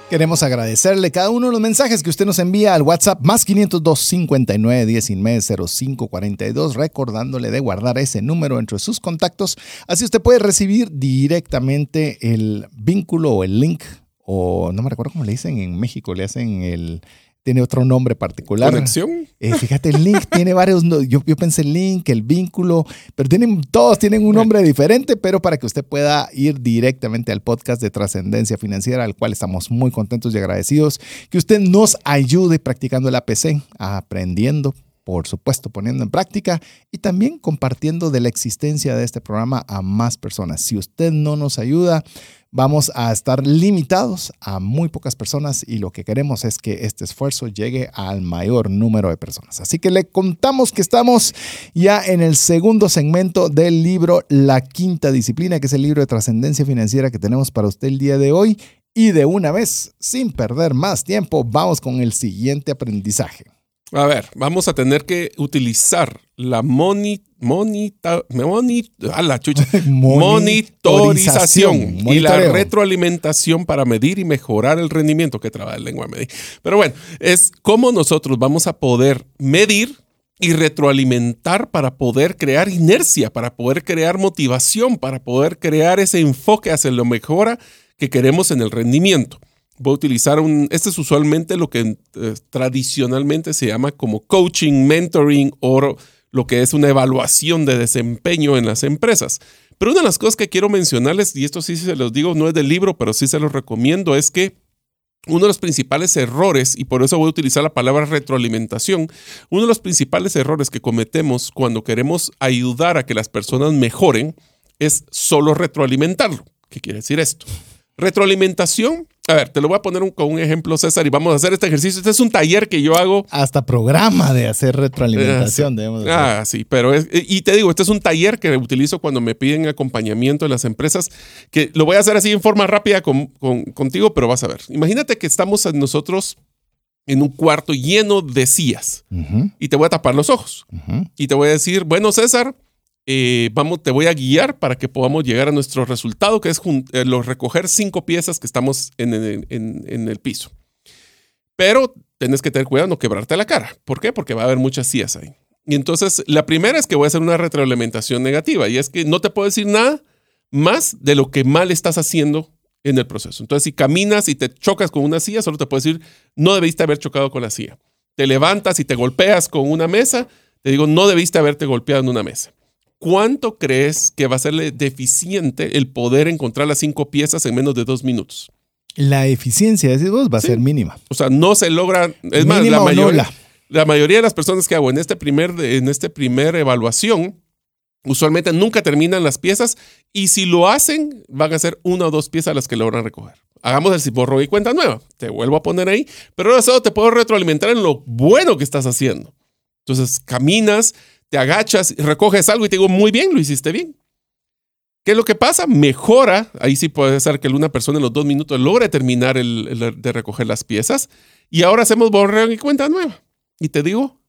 Queremos agradecerle cada uno de los mensajes que usted nos envía al WhatsApp más 502 59 19 05 42, recordándole de guardar ese número entre sus contactos. Así usted puede recibir directamente el vínculo o el link, o no me recuerdo cómo le dicen en México, le hacen el tiene otro nombre particular. ¿Conexión? Eh, fíjate, el link tiene varios, yo, yo pensé el link, el vínculo, pero tienen, todos tienen un nombre diferente, pero para que usted pueda ir directamente al podcast de trascendencia financiera, al cual estamos muy contentos y agradecidos, que usted nos ayude practicando el APC, aprendiendo, por supuesto, poniendo en práctica y también compartiendo de la existencia de este programa a más personas. Si usted no nos ayuda, vamos a estar limitados a muy pocas personas y lo que queremos es que este esfuerzo llegue al mayor número de personas. Así que le contamos que estamos ya en el segundo segmento del libro La Quinta Disciplina, que es el libro de trascendencia financiera que tenemos para usted el día de hoy. Y de una vez, sin perder más tiempo, vamos con el siguiente aprendizaje. A ver, vamos a tener que utilizar la moni, monita, moni, a la chucha, monitorización y la retroalimentación para medir y mejorar el rendimiento que trabaja la lengua medir. Pero bueno, es cómo nosotros vamos a poder medir y retroalimentar para poder crear inercia, para poder crear motivación, para poder crear ese enfoque hacia lo mejora que queremos en el rendimiento. Voy a utilizar un, este es usualmente lo que eh, tradicionalmente se llama como coaching, mentoring o lo que es una evaluación de desempeño en las empresas. Pero una de las cosas que quiero mencionarles, y esto sí se los digo, no es del libro, pero sí se los recomiendo, es que uno de los principales errores, y por eso voy a utilizar la palabra retroalimentación, uno de los principales errores que cometemos cuando queremos ayudar a que las personas mejoren es solo retroalimentarlo. ¿Qué quiere decir esto? Retroalimentación, a ver, te lo voy a poner un- con un ejemplo, César, y vamos a hacer este ejercicio. Este es un taller que yo hago Hasta programa de hacer retroalimentación debemos de hacer. Ah, sí, pero es, y te digo, este es un taller que utilizo cuando me piden acompañamiento en las empresas, que lo voy a hacer así en forma rápida con- con- contigo, pero vas a ver. Imagínate que estamos nosotros en un cuarto lleno de sillas Ujú, y te voy a tapar los ojos ujú. y te voy a decir, bueno, César, eh, vamos, te voy a guiar para que podamos llegar a nuestro resultado, que es eh, los recoger cinco piezas que estamos en, en- el piso. Pero tienes que tener cuidado no quebrarte la cara. ¿Por qué? Porque va a haber muchas sillas ahí. Y entonces, la primera es que voy a hacer una retroalimentación negativa y es que no te puedo decir nada más de lo que mal estás haciendo en el proceso. Entonces, si caminas y te chocas con una silla, solo te puedo decir, no debiste haber chocado con la silla. Te levantas y te golpeas con una mesa, te digo, no debiste haberte golpeado en una mesa. ¿Cuánto crees que va a serle deficiente el poder encontrar las cinco piezas en menos de dos minutos? La eficiencia, decís vos, va a Sí. ser mínima. O sea, no se logra. Es más, la mayoría, la mayoría de las personas que hago en este primer, en este primer evaluación, usualmente nunca terminan las piezas y si lo hacen, van a ser una o dos piezas las que logran recoger. Hagamos el borro y cuenta nueva. Te vuelvo a poner ahí, pero ahora solo te puedo retroalimentar en lo bueno que estás haciendo. Entonces, caminas, te agachas, recoges algo y te digo, muy bien, lo hiciste bien. ¿Qué es lo que pasa? Mejora. Ahí sí puede ser que una persona en los dos minutos logre terminar el- de recoger las piezas. Y ahora hacemos borrón y cuenta nueva. Y te digo,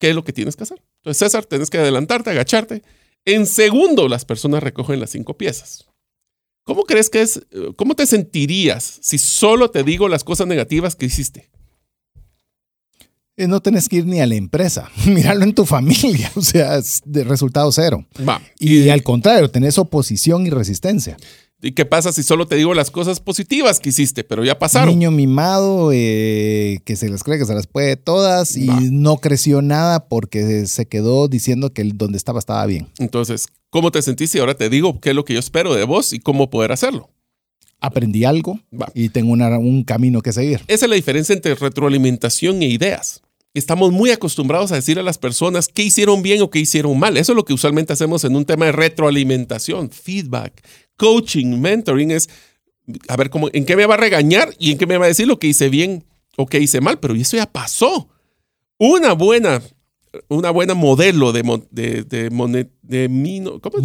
¿qué es lo que tienes que hacer? Entonces, César, tienes que adelantarte, agacharte. En segundo, las personas recogen las cinco piezas. ¿Cómo crees que es? eh, ¿Cómo te sentirías si solo te digo las cosas negativas que hiciste? Eh, No tenés que ir ni a la empresa, mirarlo en tu familia, o sea, es de resultado cero. Va. Y, al contrario, tenés oposición y resistencia. ¿Y qué pasa si solo te digo las cosas positivas que hiciste, pero ya pasaron? Niño mimado eh, que se las cree que se las puede todas y Va. no creció nada porque se quedó diciendo que donde estaba estaba bien. Entonces, ¿cómo te sentiste? Y ahora te digo qué es lo que yo espero de vos y cómo poder hacerlo. Aprendí algo Va. y tengo una- un camino que seguir. Esa es la diferencia entre retroalimentación e ideas. Estamos muy acostumbrados a decir a las personas qué hicieron bien o qué hicieron mal. Eso es lo que usualmente hacemos en un tema de retroalimentación, feedback, coaching, mentoring. Es, a ver, cómo, ¿en qué me va a regañar y en qué me va a decir lo que hice bien o qué hice mal? Pero eso ya pasó. Una buena, una buena modelo de, mon- de, de, de mino- ¿cómo es?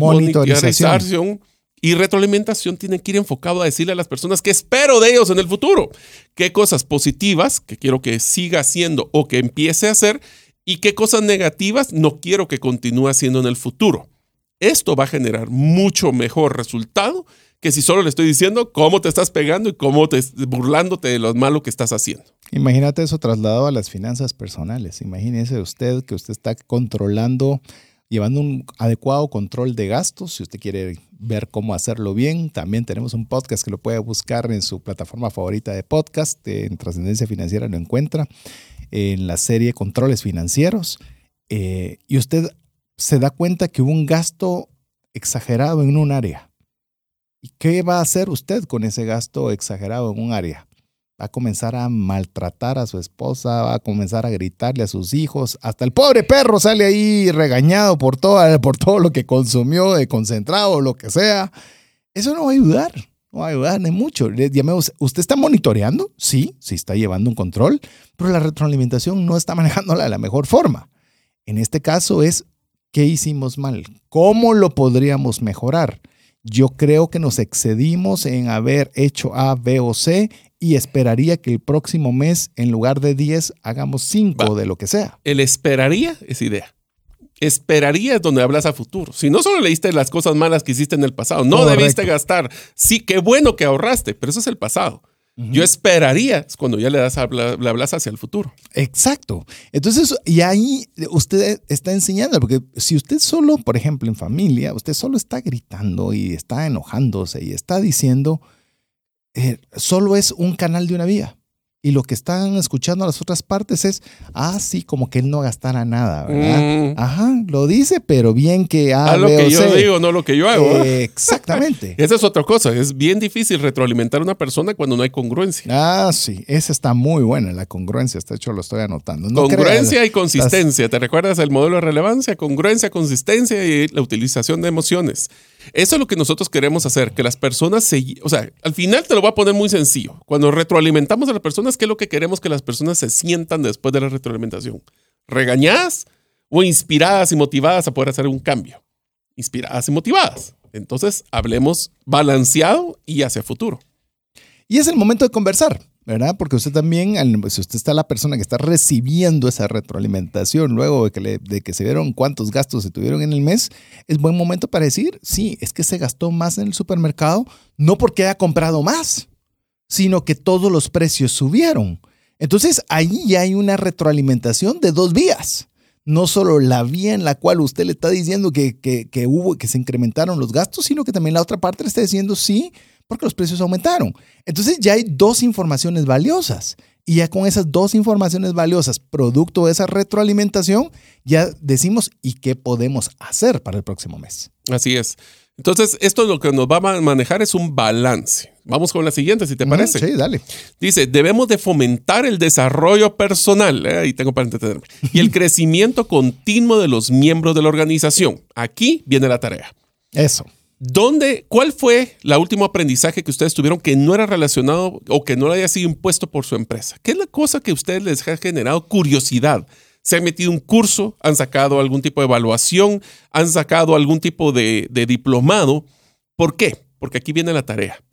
Monitorización. Y retroalimentación tienen que ir enfocado a decirle a las personas qué espero de ellos en el futuro, qué cosas positivas que quiero que siga haciendo o que empiece a hacer y qué cosas negativas no quiero que continúe haciendo en el futuro. Esto va a generar mucho mejor resultado que si solo le estoy diciendo cómo te estás pegando y cómo te burlándote de lo malo que estás haciendo. Imagínate eso trasladado a las finanzas personales. Imagínese usted que usted está controlando, llevando un adecuado control de gastos. Si usted quiere ver cómo hacerlo bien, también tenemos un podcast que lo puede buscar en su plataforma favorita de podcast. En Trascendencia Financiera lo encuentra. en la serie Controles Financieros. Eh, y usted se da cuenta que hubo un gasto exagerado en un área. ¿Y qué va a hacer usted con ese gasto exagerado en un área? Va a comenzar a maltratar a su esposa, va a comenzar a gritarle a sus hijos, hasta el pobre perro sale ahí regañado por todo, por todo lo que consumió de concentrado o lo que sea. Eso no va a ayudar, no va a ayudar ni mucho. ¿Usted está monitoreando? Sí, sí está llevando un control, pero la retroalimentación no está manejándola de la mejor forma. En este caso es, ¿qué hicimos mal? ¿Cómo lo podríamos mejorar? Yo creo que nos excedimos en haber hecho A, B o C y esperaría que el próximo mes, en lugar de 10, hagamos 5 de lo que sea. El esperaría es idea. Esperaría es donde hablas a futuro. Si no solo leíste las cosas malas que hiciste en el pasado, no debiste gastar. Sí, qué bueno que ahorraste, pero eso es el pasado. Yo esperaría cuando ya le, das, le hablas hacia el futuro. Exacto. Entonces, y ahí usted está enseñando, porque si usted solo, por ejemplo, en familia, usted solo está gritando y está enojándose y está diciendo, eh, solo es un canal de una vía y lo que están escuchando las otras partes es, ah, sí, como que él no gastara nada, ¿verdad? Mm. Ajá, lo dice, pero bien que A, lo que yo digo, no lo que yo hago. exactamente. esa es otra cosa, es bien difícil retroalimentar a una persona cuando no hay congruencia. Ah, sí, esa está muy buena, la congruencia, de hecho lo estoy anotando. congruencia y consistencia, ¿te recuerdas el modelo de relevancia? Congruencia, consistencia y la utilización de emociones. Eso es lo que nosotros queremos hacer, que las personas se... O sea, al final te lo voy a poner muy sencillo. Cuando retroalimentamos a las personas, ¿qué es lo que queremos que las personas se sientan después de la retroalimentación? ¿Regañadas o inspiradas y motivadas a poder hacer un cambio? Inspiradas y motivadas. Entonces, hablemos balanceado y hacia futuro. Y es el momento de conversar. ¿Verdad? Porque usted también, si usted está la persona que está recibiendo esa retroalimentación luego de que, se vieron cuántos gastos se tuvieron en el mes, es buen momento para decir, sí, es que se gastó más en el supermercado, no porque haya comprado más, sino que todos los precios subieron. Entonces ahí ya hay una retroalimentación de dos vías. No solo la vía en la cual usted le está diciendo que, que, que hubo, que se incrementaron los gastos, sino que también la otra parte le está diciendo, sí, porque los precios aumentaron. Entonces ya hay dos informaciones valiosas. Y ya con esas dos informaciones valiosas, producto de esa retroalimentación, ya decimos, ¿y qué podemos hacer para el próximo mes? Así es. Entonces, esto lo que nos va a manejar es un balance. Vamos con la siguiente, si te parece. sí, dale. Dice, debemos de fomentar el desarrollo personal, eh, ahí tengo para entenderme, y el crecimiento continuo de los miembros de la organización. Aquí viene la tarea. Eso. ¿Dónde, ¿Cuál fue la último aprendizaje que ustedes tuvieron que no era relacionado o que no haya sido impuesto por su empresa? ¿Qué es la cosa que a ustedes les ha generado curiosidad? ¿Se han metido un curso? ¿Han sacado algún tipo de evaluación? ¿Han sacado algún tipo de, de diplomado? ¿Por qué? Porque aquí viene la tarea.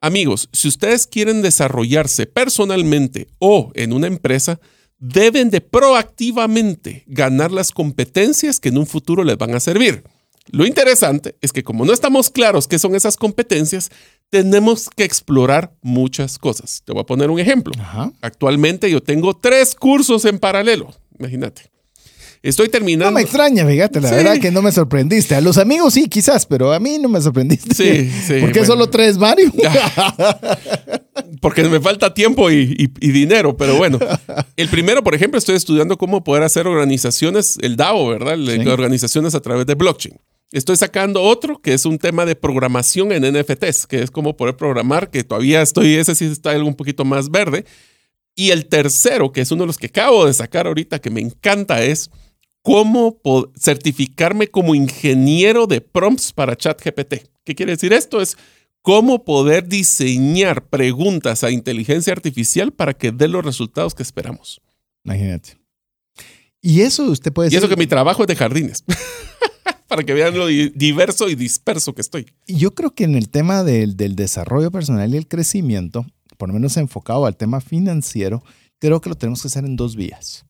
Amigos, si ustedes quieren desarrollarse personalmente o en una empresa, deben de proactivamente ganar las competencias que en un futuro les van a servir. Lo interesante es que como no estamos claros qué son esas competencias, tenemos que explorar muchas cosas. Te voy a poner un ejemplo. Actualmente yo tengo tres cursos en paralelo, imagínate. Estoy terminando. No me extraña, fíjate, la verdad que no me sorprendiste. A los amigos sí, quizás, pero a mí no me sorprendiste. Sí, sí. ¿Por qué solo tres, Mario? Porque me falta tiempo y, dinero, pero bueno. El primero, por ejemplo, estoy estudiando cómo poder hacer organizaciones, el DAO, ¿verdad? Organizaciones a través de blockchain. Estoy sacando otro que es un tema de programación en NFTs, que es como poder programar, que todavía estoy, ese sí está algo un poquito más verde. Y el tercero, que es uno de los que acabo de sacar ahorita, que me encanta, es cómo certificarme como ingeniero de prompts para ChatGPT. ¿Qué quiere decir esto? Es cómo poder diseñar preguntas a inteligencia artificial para que dé los resultados que esperamos. Imagínate. Y eso usted puede Y eso que mi trabajo es de jardines. para que vean lo diverso y disperso que estoy. Yo creo que en el tema del, desarrollo personal y el crecimiento, por lo menos enfocado al tema financiero, creo que lo tenemos que hacer en dos vías.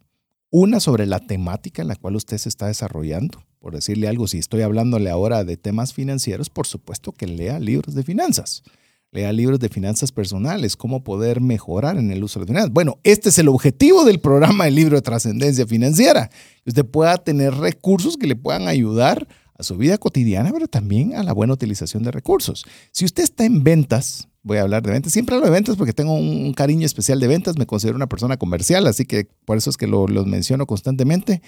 Una sobre la temática en la cual usted se está desarrollando. Por decirle algo, si estoy hablándole ahora de temas financieros, por supuesto que lea libros de finanzas. Lea libros de finanzas personales, cómo poder mejorar en el uso de finanzas. Bueno, este es el objetivo del programa del libro de trascendencia financiera. Que usted pueda tener recursos que le puedan ayudar a su vida cotidiana, pero también a la buena utilización de recursos. Si usted está en ventas, voy a hablar de ventas, siempre hablo de ventas porque tengo un cariño especial de ventas, me considero una persona comercial, así que por eso es que lo, los menciono constantemente.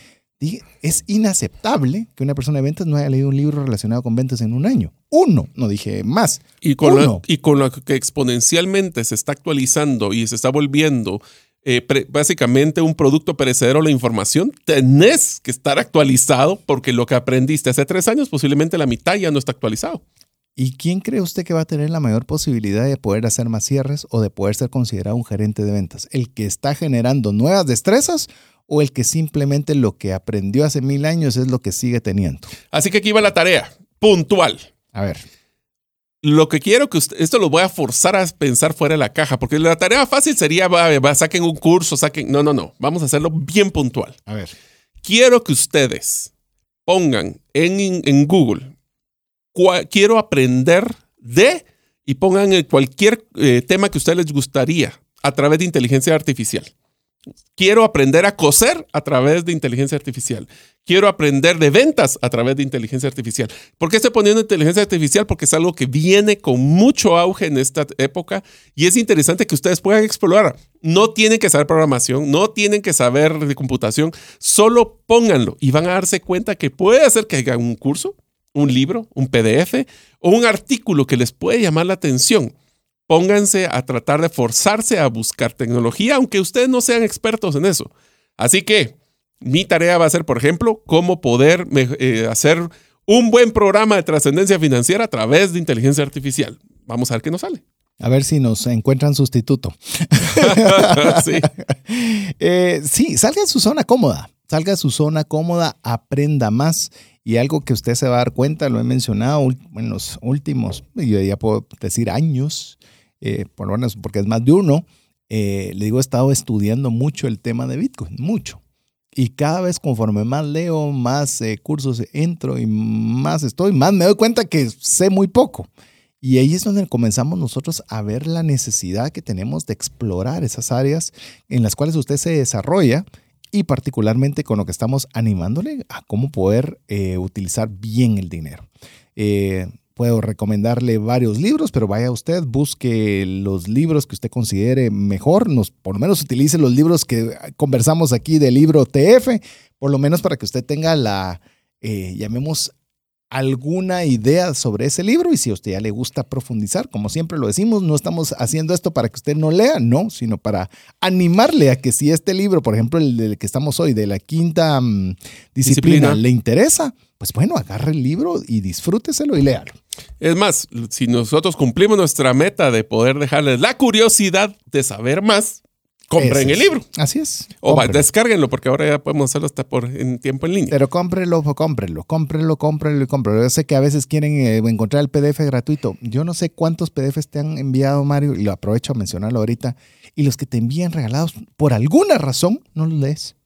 Es inaceptable que una persona de ventas no haya leído un libro relacionado con ventas en un año. Uno, no dije más. Y con, Lo, y con lo que exponencialmente se está actualizando y se está volviendo eh, básicamente un producto perecedero la información, tenés que estar actualizado porque lo que aprendiste hace tres años, posiblemente la mitad ya no está actualizado. ¿Y quién cree usted que va a tener la mayor posibilidad de poder hacer más cierres o de poder ser considerado un gerente de ventas? ¿El que está generando nuevas destrezas o el que simplemente lo que aprendió hace mil años es lo que sigue teniendo? Así que aquí va la tarea, puntual. A ver lo que quiero que usted, esto lo voy a forzar a pensar fuera de la caja, porque la tarea fácil sería, va, saquen un curso, saquen, no, no, no, vamos a hacerlo bien puntual. A ver. Quiero que ustedes pongan en, en Google, quiero aprender de, y pongan cualquier eh, tema que a ustedes les gustaría a través de inteligencia artificial. Quiero aprender a coser a través de inteligencia artificial. Quiero aprender de ventas a través de inteligencia artificial. ¿Por qué estoy poniendo inteligencia artificial? Porque es algo que viene con mucho auge en esta época y es interesante que ustedes puedan explorar. No tienen que saber programación, no tienen que saber de computación, solo pónganlo y van a darse cuenta que puede hacer que hagan un curso, un libro, un PDF o un artículo que les puede llamar la atención pónganse a tratar de forzarse a buscar tecnología, aunque ustedes no sean expertos en eso. Así que mi tarea va a ser, por ejemplo, cómo poder eh, hacer un buen programa de trascendencia financiera a través de inteligencia artificial. Vamos a ver qué nos sale. A ver si nos encuentran sustituto. sí. Eh, sí, salga de su zona cómoda. Salga de su zona cómoda, aprenda más. Y algo que usted se va a dar cuenta, lo he mencionado en los últimos, yo ya puedo decir años, eh, por lo menos porque es más de uno, eh, le digo, he estado estudiando mucho el tema de Bitcoin, mucho. Y cada vez conforme más leo, más eh, cursos entro y más estoy, más me doy cuenta que sé muy poco. Y ahí es donde comenzamos nosotros a ver la necesidad que tenemos de explorar esas áreas en las cuales usted se desarrolla y particularmente con lo que estamos animándole a cómo poder utilizar bien el dinero. Puedo recomendarle varios libros, pero vaya usted, busque los libros que usted considere mejor, nos, por lo menos utilice los libros que conversamos aquí del libro TF, por lo menos para que usted tenga la, eh, llamemos, alguna idea sobre ese libro y si a usted ya le gusta profundizar, como siempre lo decimos, no estamos haciendo esto para que usted no lea, no, sino para animarle a que si este libro, por ejemplo, el del que estamos hoy, de la quinta mm, disciplina, le interesa, pues bueno, agarre el libro y disfrúteselo y léalo. Es más, si nosotros cumplimos nuestra meta de poder dejarles la curiosidad de saber más, compren el libro. Así es. O descárguenlo, porque ahora ya podemos hacerlo hasta por en tiempo en línea. Pero cómprenlo, cómprenlo, cómprenlo, cómprenlo y cómprenlo. Yo sé que a veces quieren eh, encontrar el PDF gratuito. Yo no sé cuántos PDFs te han enviado, Mario, y lo aprovecho a mencionarlo ahorita. Y los que te envían regalados, por alguna razón, no los lees.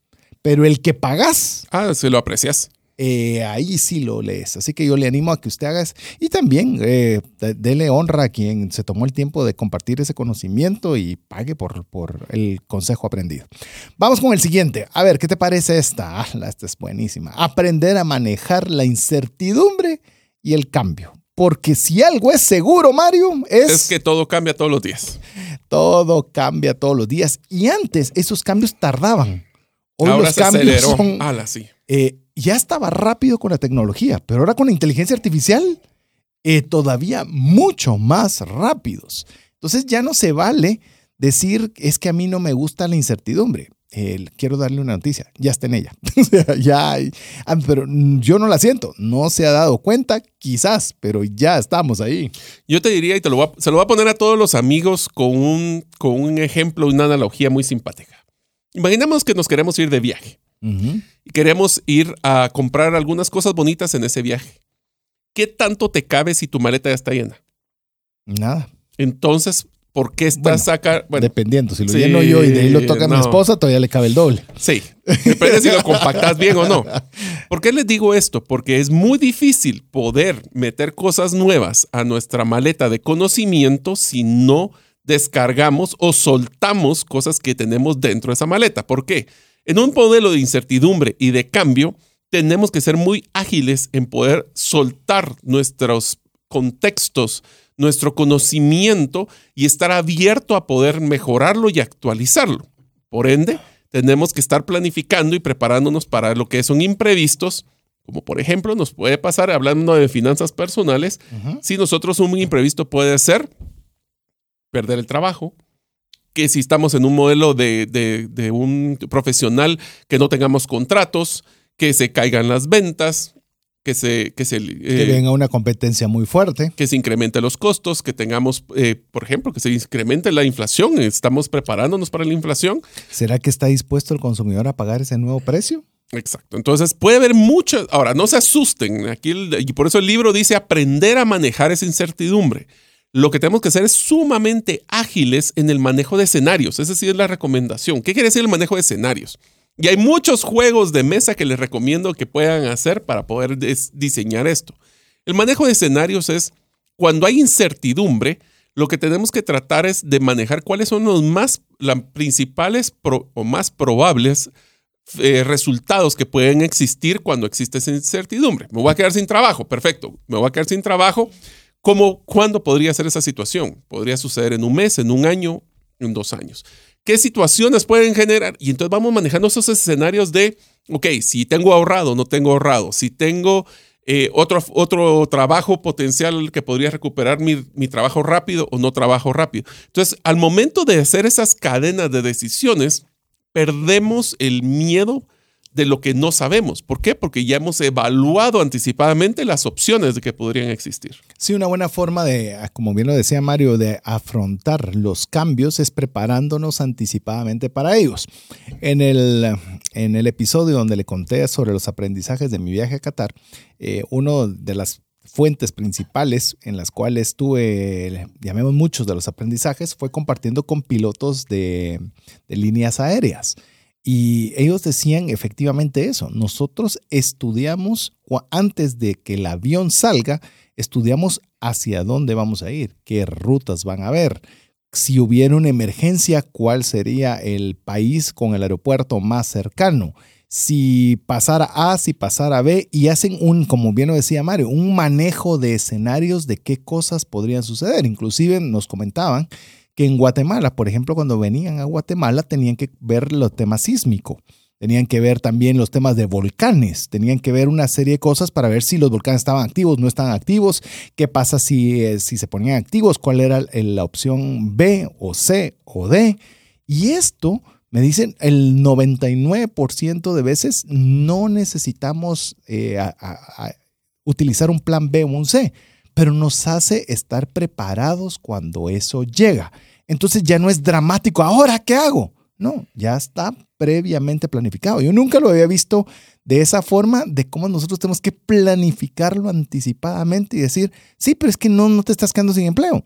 Pero el que pagas. Ah, si lo aprecias. Eh, ahí sí lo lees. Así que yo le animo a que usted haga y también eh, dele honra a quien se tomó el tiempo de compartir ese conocimiento y pague por, por el consejo aprendido. Vamos con el siguiente. A ver, ¿qué te parece esta? Ah, esta es buenísima. Aprender a manejar la incertidumbre y el cambio. Porque si algo es seguro, Mario, es... Es que todo cambia todos los días. Todo cambia todos los días. Y antes esos cambios tardaban. Hoy Ahora los cambios Son, sí. Eh, ya estaba rápido con la tecnología, pero ahora con la inteligencia artificial, eh, todavía mucho más rápidos. Entonces ya no se vale decir, es que a mí no me gusta la incertidumbre. quiero darle una noticia, ya está en ella. ya, ah, pero yo no la siento, no se ha dado cuenta, quizás, pero ya estamos ahí. Yo te diría, y te lo se lo voy a poner a todos los amigos con un, con un ejemplo, una analogía muy simpática. Imaginemos que nos queremos ir de viaje y queremos ir a comprar algunas cosas bonitas en ese viaje. ¿Qué tanto te cabe si tu maleta ya está llena? Nada. Entonces, ¿por qué estás acá? dependiendo, si lo lleno yo y de ahí lo toca mi esposa, todavía le cabe el doble. Sí, depende si lo compactas bien o no. ¿Por qué les digo esto? Porque es muy difícil poder meter cosas nuevas a nuestra maleta de conocimiento si no descargamos o soltamos cosas que tenemos dentro de esa maleta. ¿Por qué? En un modelo de incertidumbre y de cambio, tenemos que ser muy ágiles en poder soltar nuestros contextos, nuestro conocimiento y estar abierto a poder mejorarlo y actualizarlo. Por ende, tenemos que estar planificando y preparándonos para lo que son imprevistos, como por ejemplo nos puede pasar hablando de finanzas personales, si nosotros un imprevisto puede ser perder el trabajo, que si estamos en un modelo de, de un profesional que no tengamos contratos, que se caigan las ventas, que se... Que, se, que venga una competencia muy fuerte. Que se incremente los costos, que tengamos, eh, por ejemplo, que se incremente la inflación. Estamos preparándonos para la inflación. ¿Será que está dispuesto el consumidor a pagar ese nuevo precio? Exacto. Entonces puede haber muchas. Ahora, no se asusten. Aquí y por eso el libro dice aprender a manejar esa incertidumbre. Lo que tenemos que hacer es sumamente ágiles en el manejo de escenarios. Esa sí es la recomendación. ¿Qué quiere decir el manejo de escenarios? Y hay muchos juegos de mesa que les recomiendo que puedan hacer para poder diseñar esto. El manejo de escenarios es cuando hay incertidumbre, lo que tenemos que tratar es de manejar cuáles son los más principales o más probables eh, resultados que pueden existir cuando existe esa incertidumbre. Me voy a quedar sin trabajo, perfecto. Me voy a quedar sin trabajo. ¿Cómo, ¿Cuándo podría ser esa situación? Podría suceder en un mes, en un año, en dos años qué situaciones pueden generar. Y entonces vamos manejando esos escenarios de, ok, si tengo ahorrado, no tengo ahorrado, si tengo eh, otro, otro trabajo potencial que podría recuperar mi, mi, trabajo rápido o no trabajo rápido. Entonces, al momento de hacer esas cadenas de decisiones, perdemos el miedo de lo que no sabemos. ¿Por qué? Porque ya hemos evaluado anticipadamente las opciones de que podrían existir. Sí, una buena forma de, ah, como bien lo decía Mario, de afrontar los cambios es preparándonos anticipadamente para ellos. En el, en el episodio donde le conté sobre los aprendizajes de mi viaje a Qatar, eh, uno de las fuentes principales en las cuales tuve, llamemos muchos de los aprendizajes, fue compartiendo con pilotos de, de líneas aéreas. Y ellos decían efectivamente eso. Nosotros estudiamos antes de que el avión salga, estudiamos hacia dónde vamos a ir, qué rutas van a haber. Si hubiera una emergencia, cuál sería el país con el aeropuerto más cercano. Si pasara A, si pasara B, y hacen un, como bien lo decía Mario, un manejo de escenarios de qué cosas podrían suceder. Inclusive nos comentaban que en Guatemala, por ejemplo, cuando venían a Guatemala tenían que ver los temas sísmicos, tenían que ver también los temas de volcanes, tenían que ver una serie de cosas para ver si los volcanes estaban activos, no estaban activos, qué pasa si, eh, si se ponían activos, cuál era la opción B o C o D. Y esto, me dicen, el 99% de veces no necesitamos eh, utilizar un plan B o un C pero nos hace estar preparados cuando eso llega. Entonces ya no es dramático, ahora ¿qué hago? No, ya está previamente planificado. Yo nunca lo había visto de esa forma, de cómo nosotros tenemos que planificarlo anticipadamente y decir, sí, pero es que no, no te estás quedando sin empleo.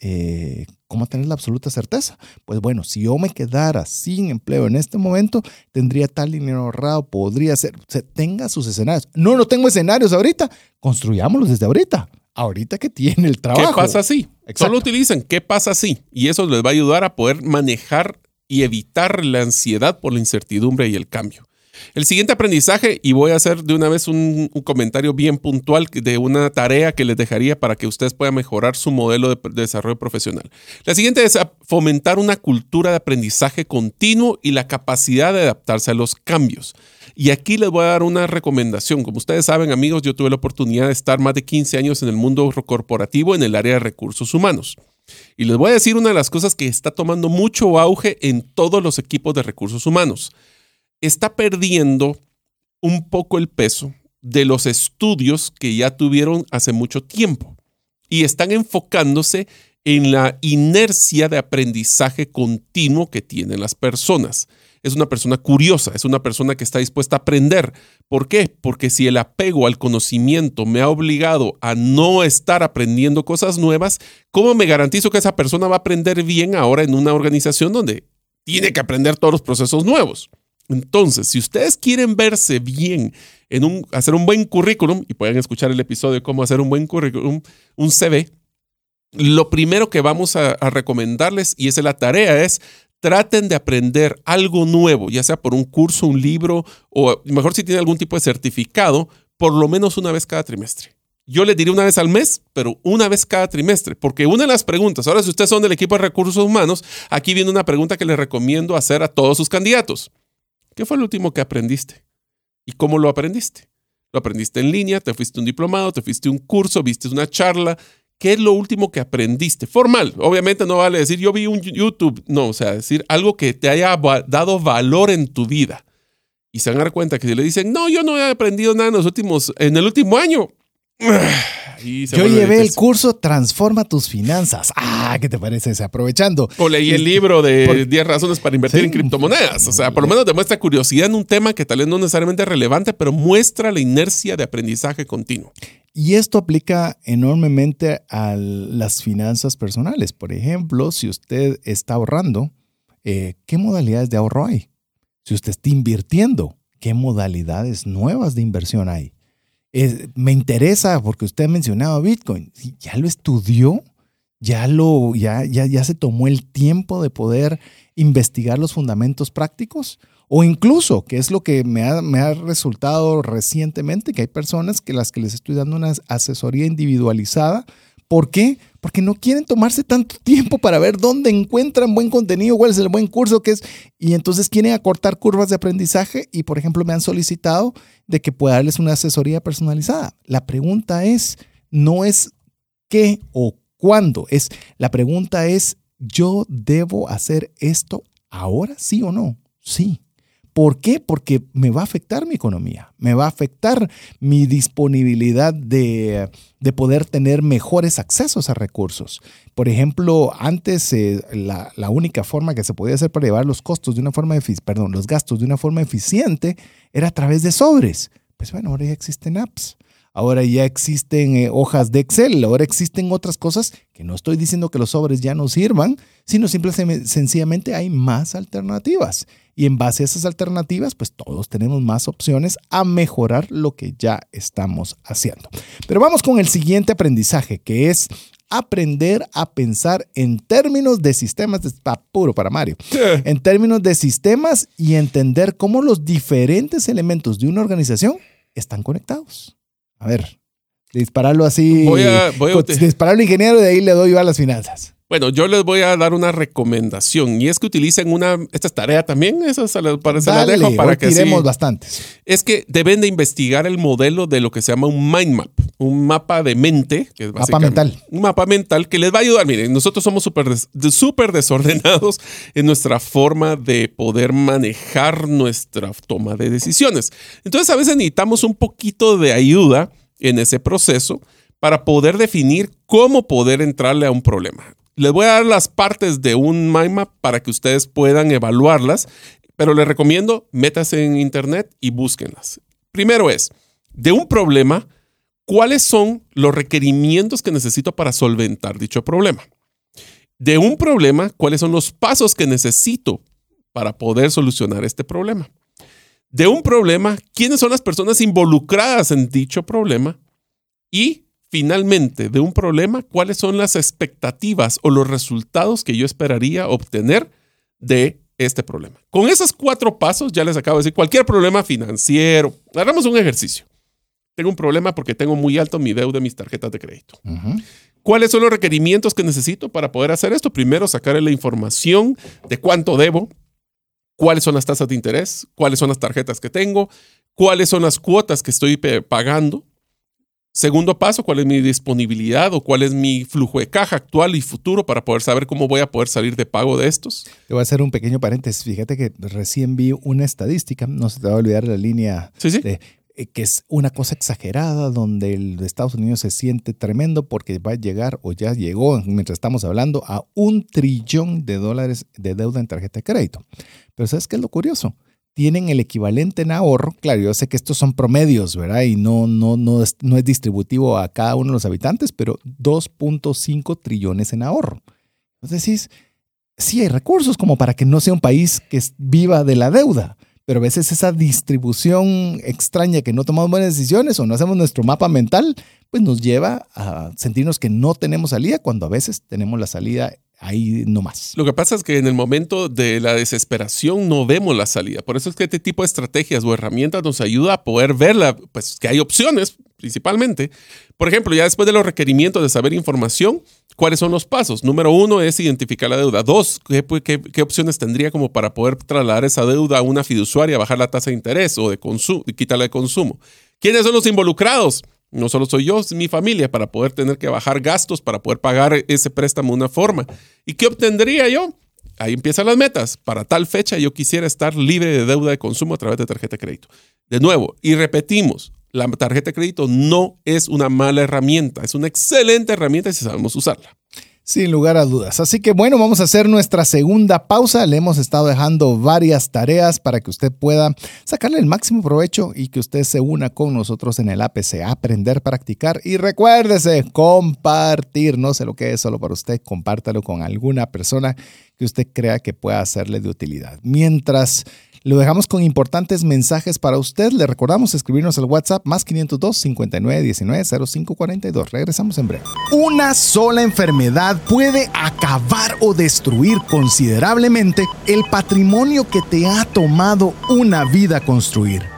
Eh, ¿Cómo tener la absoluta certeza? Pues bueno, si yo me quedara sin empleo en este momento, tendría tal dinero ahorrado, podría ser, o tenga sus escenarios. No, no tengo escenarios ahorita, construyámoslos desde ahorita ahorita que tiene el trabajo. ¿Qué pasa si? Solo utilizan ¿qué pasa si? Y eso les va a ayudar a poder manejar y evitar la ansiedad por la incertidumbre y el cambio. El siguiente aprendizaje, y voy a hacer de una vez un, comentario bien puntual de una tarea que les dejaría para que ustedes puedan mejorar su modelo de, desarrollo profesional. La siguiente es fomentar una cultura de aprendizaje continuo y la capacidad de adaptarse a los cambios. Y aquí les voy a dar una recomendación. Como ustedes saben, amigos, yo tuve la oportunidad de estar más de 15 años en el mundo corporativo en el área de recursos humanos. Y les voy a decir una de las cosas que está tomando mucho auge en todos los equipos de recursos humanos. Está perdiendo un poco el peso de los estudios que ya tuvieron hace mucho tiempo y están enfocándose en la inercia de aprendizaje continuo que tienen las personas es una persona curiosa, es una persona que está dispuesta a aprender. ¿Por qué? Porque si el apego al conocimiento me ha obligado a no estar aprendiendo cosas nuevas, ¿cómo me garantizo que esa persona va a aprender bien ahora en una organización donde tiene que aprender todos los procesos nuevos? Entonces, si ustedes quieren verse bien en un, hacer un buen currículum, y pueden escuchar el episodio de cómo hacer un buen currículum, un CV, lo primero que vamos a, a recomendarles, y esa es la tarea, es traten de aprender algo nuevo, ya sea por un curso, un libro o mejor si tiene algún tipo de certificado, por lo menos una vez cada trimestre. Yo les diré una vez al mes, pero una vez cada trimestre, porque una de las preguntas, ahora si ustedes son del equipo de recursos humanos, aquí viene una pregunta que les recomiendo hacer a todos sus candidatos. ¿Qué fue lo último que aprendiste? ¿Y cómo lo aprendiste? ¿Lo aprendiste en línea? ¿Te fuiste un diplomado? ¿Te fuiste un curso? ¿Viste una charla? ¿Qué es lo último que aprendiste? Formal. Obviamente no vale decir yo vi un YouTube. No, o sea, decir algo que te haya dado valor en tu vida. Y se van a dar cuenta que si le dicen, no, yo no he aprendido nada en, los últimos, en el último año. Yo llevé el curso Transforma tus finanzas. Ah, ¿qué te parece ese? Aprovechando. O leí el libro de 10 razones para invertir en criptomonedas. O sea, por lo menos demuestra curiosidad en un tema que tal vez no necesariamente es relevante, pero muestra la inercia de aprendizaje continuo. Y esto aplica enormemente a las finanzas personales. Por ejemplo, si usted está ahorrando, eh, ¿qué modalidades de ahorro hay? Si usted está invirtiendo, ¿qué modalidades nuevas de inversión hay? Me interesa porque usted ha mencionado Bitcoin. ¿Ya lo estudió? ¿Ya, lo, ya, ya, ya se tomó el tiempo de poder investigar los fundamentos prácticos? O incluso, que es lo que me ha, me ha, resultado recientemente, que hay personas que las que les estoy dando una asesoría individualizada. ¿Por qué? Porque no quieren tomarse tanto tiempo para ver dónde encuentran buen contenido, cuál es el buen curso que es. Y entonces quieren acortar curvas de aprendizaje y, por ejemplo, me han solicitado de que pueda darles una asesoría personalizada. La pregunta es, no es qué o cuándo, es la pregunta es, ¿yo debo hacer esto ahora, sí o no? Sí. ¿Por qué? Porque me va a afectar mi economía, me va a afectar mi disponibilidad de, poder tener mejores accesos a recursos. Por ejemplo, antes eh, la, única forma que se podía hacer para llevar los costos de una forma, perdón, los gastos de una forma eficiente era a través de sobres. Pues bueno, ahora ya existen apps ahora ya existen eh, hojas de Excel, ahora existen otras cosas que no estoy diciendo que los sobres ya no sirvan, sino simplemente sencillamente hay más alternativas. Y en base a esas alternativas, pues todos tenemos más opciones a mejorar lo que ya estamos haciendo. Pero vamos con el siguiente aprendizaje, que es aprender a pensar en términos de sistemas, de, puro para Mario, en términos de sistemas y entender cómo los diferentes elementos de una organización están conectados. A ver, dispararlo así. Voy a, dispararlo ingeniero y de ahí le doy yo a las finanzas. Bueno, yo les voy a dar una recomendación y es que utilicen una, esta es tarea también, eso se les parece la dejo para que sí, bastantes. Es que deben de investigar el modelo de lo que se llama un mind map, un mapa de mente, que es mapa mental. Un mapa mental que les va a ayudar. Miren, nosotros somos súper super desordenados en nuestra forma de poder manejar nuestra toma de decisiones. Entonces a veces necesitamos un poquito de ayuda en ese proceso para poder definir cómo poder entrarle a un problema. Les voy a dar las partes de un mind map para que ustedes puedan evaluarlas, pero les recomiendo métase en internet y búsquenlas. Primero es, de un problema, ¿cuáles son los requerimientos que necesito para solventar dicho problema? De un problema, ¿cuáles son los pasos que necesito para poder solucionar este problema? De un problema, ¿quiénes son las personas involucradas en dicho problema? Y finalmente de un problema, cuáles son las expectativas o los resultados que yo esperaría obtener de este problema. Con esos cuatro pasos, ya les acabo de decir, cualquier problema financiero, hagamos un ejercicio. Tengo un problema porque tengo muy alto mi deuda de mis tarjetas de crédito. ¿Cuáles son los requerimientos que necesito para poder hacer esto? Primero, sacar la información de cuánto debo, cuáles son las tasas de interés, cuáles son las tarjetas que tengo, cuáles son las cuotas que estoy pagando, Segundo paso, cuál es mi disponibilidad o cuál es mi flujo de caja actual y futuro para poder saber cómo voy a poder salir de pago de estos. Te voy a hacer un pequeño paréntesis. Fíjate que recién vi una estadística, no se te va a olvidar la línea eh, que es una cosa exagerada donde el Estados Unidos se siente tremendo porque va a llegar o ya llegó, mientras estamos hablando, a un trillón de dólares de deuda en tarjeta de crédito. Pero ¿sabes qué es lo curioso? Tienen el equivalente en ahorro. Claro, yo sé que estos son promedios, ¿verdad? Y no, no, no, es, distributivo a cada uno de los habitantes, pero 2.5 trillones en ahorro. Entonces decís, sí hay recursos como para que no sea un país que viva de la deuda, pero a veces esa distribución extraña que no tomamos buenas decisiones o no hacemos nuestro mapa mental, pues nos lleva a sentirnos que no tenemos salida cuando a veces tenemos la salida ahí no más. Lo que pasa es que en el momento de la desesperación no vemos la salida. Por eso es que este tipo de estrategias o herramientas nos ayuda a poder verla, pues que hay opciones principalmente. Por ejemplo, ya después de los requerimientos de saber información, ¿cuáles son los pasos? Número uno es identificar la deuda. Dos, ¿qué, opciones tendría como para poder trasladar esa deuda a una fiduciaria, bajar la tasa de interés o de quitarla de consumo? ¿Quiénes son los involucrados? No solo soy yo, es mi familia, para poder tener que bajar gastos, para poder pagar ese préstamo de una forma. ¿Y qué obtendría yo? Ahí empiezan las metas. Para tal fecha yo quisiera estar libre de deuda de consumo a través de tarjeta de crédito. De nuevo, y repetimos, la tarjeta de crédito no es una mala herramienta, es una excelente herramienta si sabemos usarla. Sin lugar a dudas. Así que bueno, vamos a hacer nuestra segunda pausa. Le hemos estado dejando varias tareas para que usted pueda sacarle el máximo provecho y que usted se una con nosotros en el APC, aprender, practicar y recuérdese, compartir. No sé lo que es solo para usted, compártalo con alguna persona que usted crea que pueda hacerle de utilidad. Mientras lo dejamos con importantes mensajes para usted. Le recordamos escribirnos al WhatsApp más 502 59 19 05 42. Regresamos en breve. Una sola enfermedad puede acabar o destruir considerablemente el patrimonio que te ha tomado una vida construir.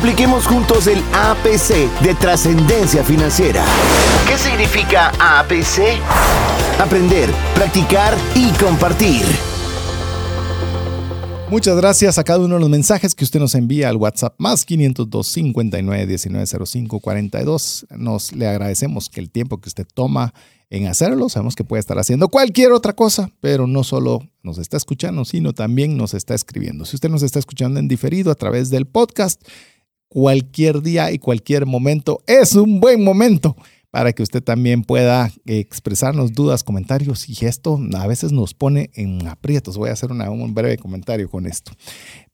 Apliquemos juntos el APC de trascendencia financiera. ¿Qué significa APC? Aprender, practicar y compartir. Muchas gracias a cada uno de los mensajes que usted nos envía al WhatsApp más 502 59 19 05 42. Nos le agradecemos que el tiempo que usted toma en hacerlo, sabemos que puede estar haciendo cualquier otra cosa, pero no solo nos está escuchando, sino también nos está escribiendo. Si usted nos está escuchando en diferido a través del podcast, cualquier día y cualquier momento es un buen momento para que usted también pueda expresarnos dudas, comentarios y esto a veces nos pone en aprietos. Voy a hacer un breve comentario con esto,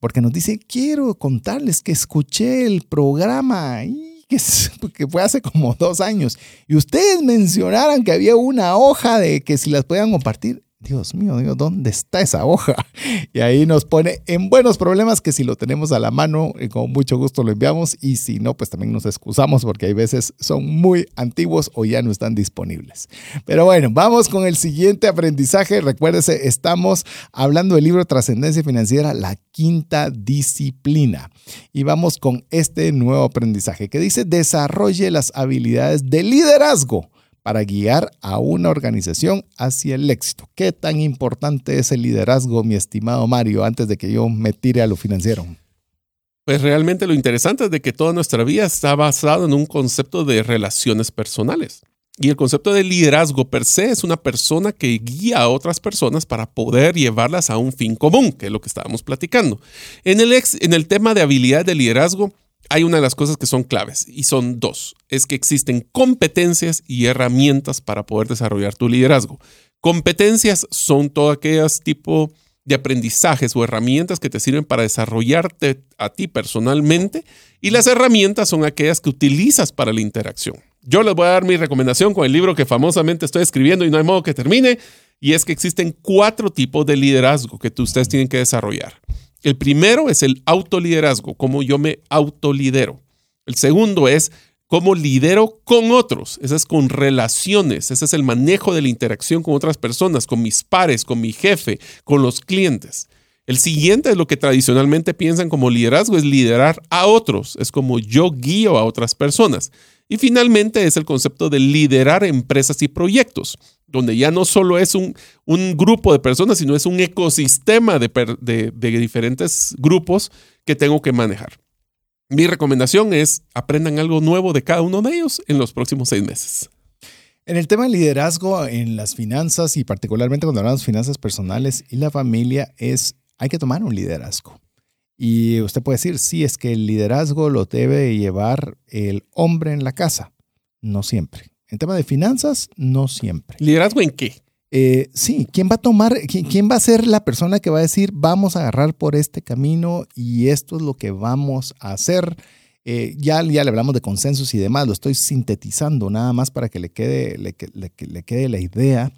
porque nos dice, quiero contarles que escuché el programa y que, que fue hace como dos años y ustedes mencionaron que había una hoja de que si las podían compartir. Dios mío, Dios, ¿dónde está esa hoja? Y ahí nos pone en buenos problemas que si lo tenemos a la mano, eh, con mucho gusto lo enviamos y si no, pues también nos excusamos porque hay veces son muy antiguos o ya no están disponibles. Pero bueno, vamos con el siguiente aprendizaje. Recuérdese, estamos hablando del libro Trascendencia Financiera, la quinta disciplina. Y vamos con este nuevo aprendizaje que dice, desarrolle las habilidades de liderazgo para guiar a una organización hacia el éxito. ¿Qué tan importante es el liderazgo, mi estimado Mario, antes de que yo me tire a lo financiero? Pues realmente lo interesante es de que toda nuestra vida está basada en un concepto de relaciones personales. Y el concepto de liderazgo per se es una persona que guía a otras personas para poder llevarlas a un fin común, que es lo que estábamos platicando. En el, en el tema de habilidad de liderazgo, hay una de las cosas que son claves y son dos. Es que existen competencias y herramientas para poder desarrollar tu liderazgo. Competencias son todo aquellas tipo de aprendizajes o herramientas que te sirven para desarrollarte a ti personalmente y las herramientas son aquellas que utilizas para la interacción. Yo les voy a dar mi recomendación con el libro que famosamente estoy escribiendo y no hay modo que termine y es que existen cuatro tipos de liderazgo que ustedes tienen que desarrollar. El primero es el autoliderazgo, cómo yo me autolidero. El segundo es cómo lidero con otros. Ese es con relaciones. Ese es el manejo de la interacción con otras personas, con mis pares, con mi jefe, con los clientes. El siguiente es lo que tradicionalmente piensan como liderazgo, es liderar a otros, es como yo guío a otras personas. Y finalmente es el concepto de liderar empresas y proyectos, donde ya no solo es un, un grupo de personas, sino es un ecosistema de, de diferentes grupos que tengo que manejar. Mi recomendación es aprendan algo nuevo de cada uno de ellos en los próximos seis meses. En el tema de liderazgo en las finanzas y particularmente cuando hablamos de finanzas personales y la familia es hay que tomar un liderazgo. Y usted puede decir, sí, es que el liderazgo lo debe llevar el hombre en la casa. No siempre. En tema de finanzas, no siempre. ¿Liderazgo en qué? Eh, sí, ¿quién va a tomar, quién, va a ser la persona que va a decir, vamos a agarrar por este camino y esto es lo que vamos a hacer? Eh, ya, ya le hablamos de consensos y demás, lo estoy sintetizando nada más para que le quede, le, le quede la idea.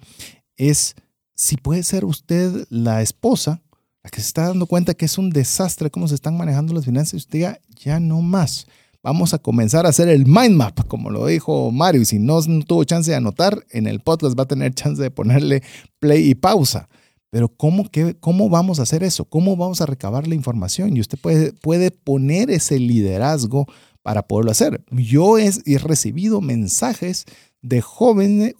Es si puede ser usted la esposa la que se está dando cuenta que es un desastre cómo se están manejando las finanzas, y usted diga, ya no más. Vamos a comenzar a hacer el mind map, como lo dijo Mario. Y si no, tuvo chance de anotar, en el podcast va a tener chance de ponerle play y pausa. Pero ¿cómo, qué, ¿cómo vamos a hacer eso? ¿Cómo vamos a recabar la información? Y usted puede, puede poner ese liderazgo para poderlo hacer. Yo he, he recibido mensajes de jóvenes,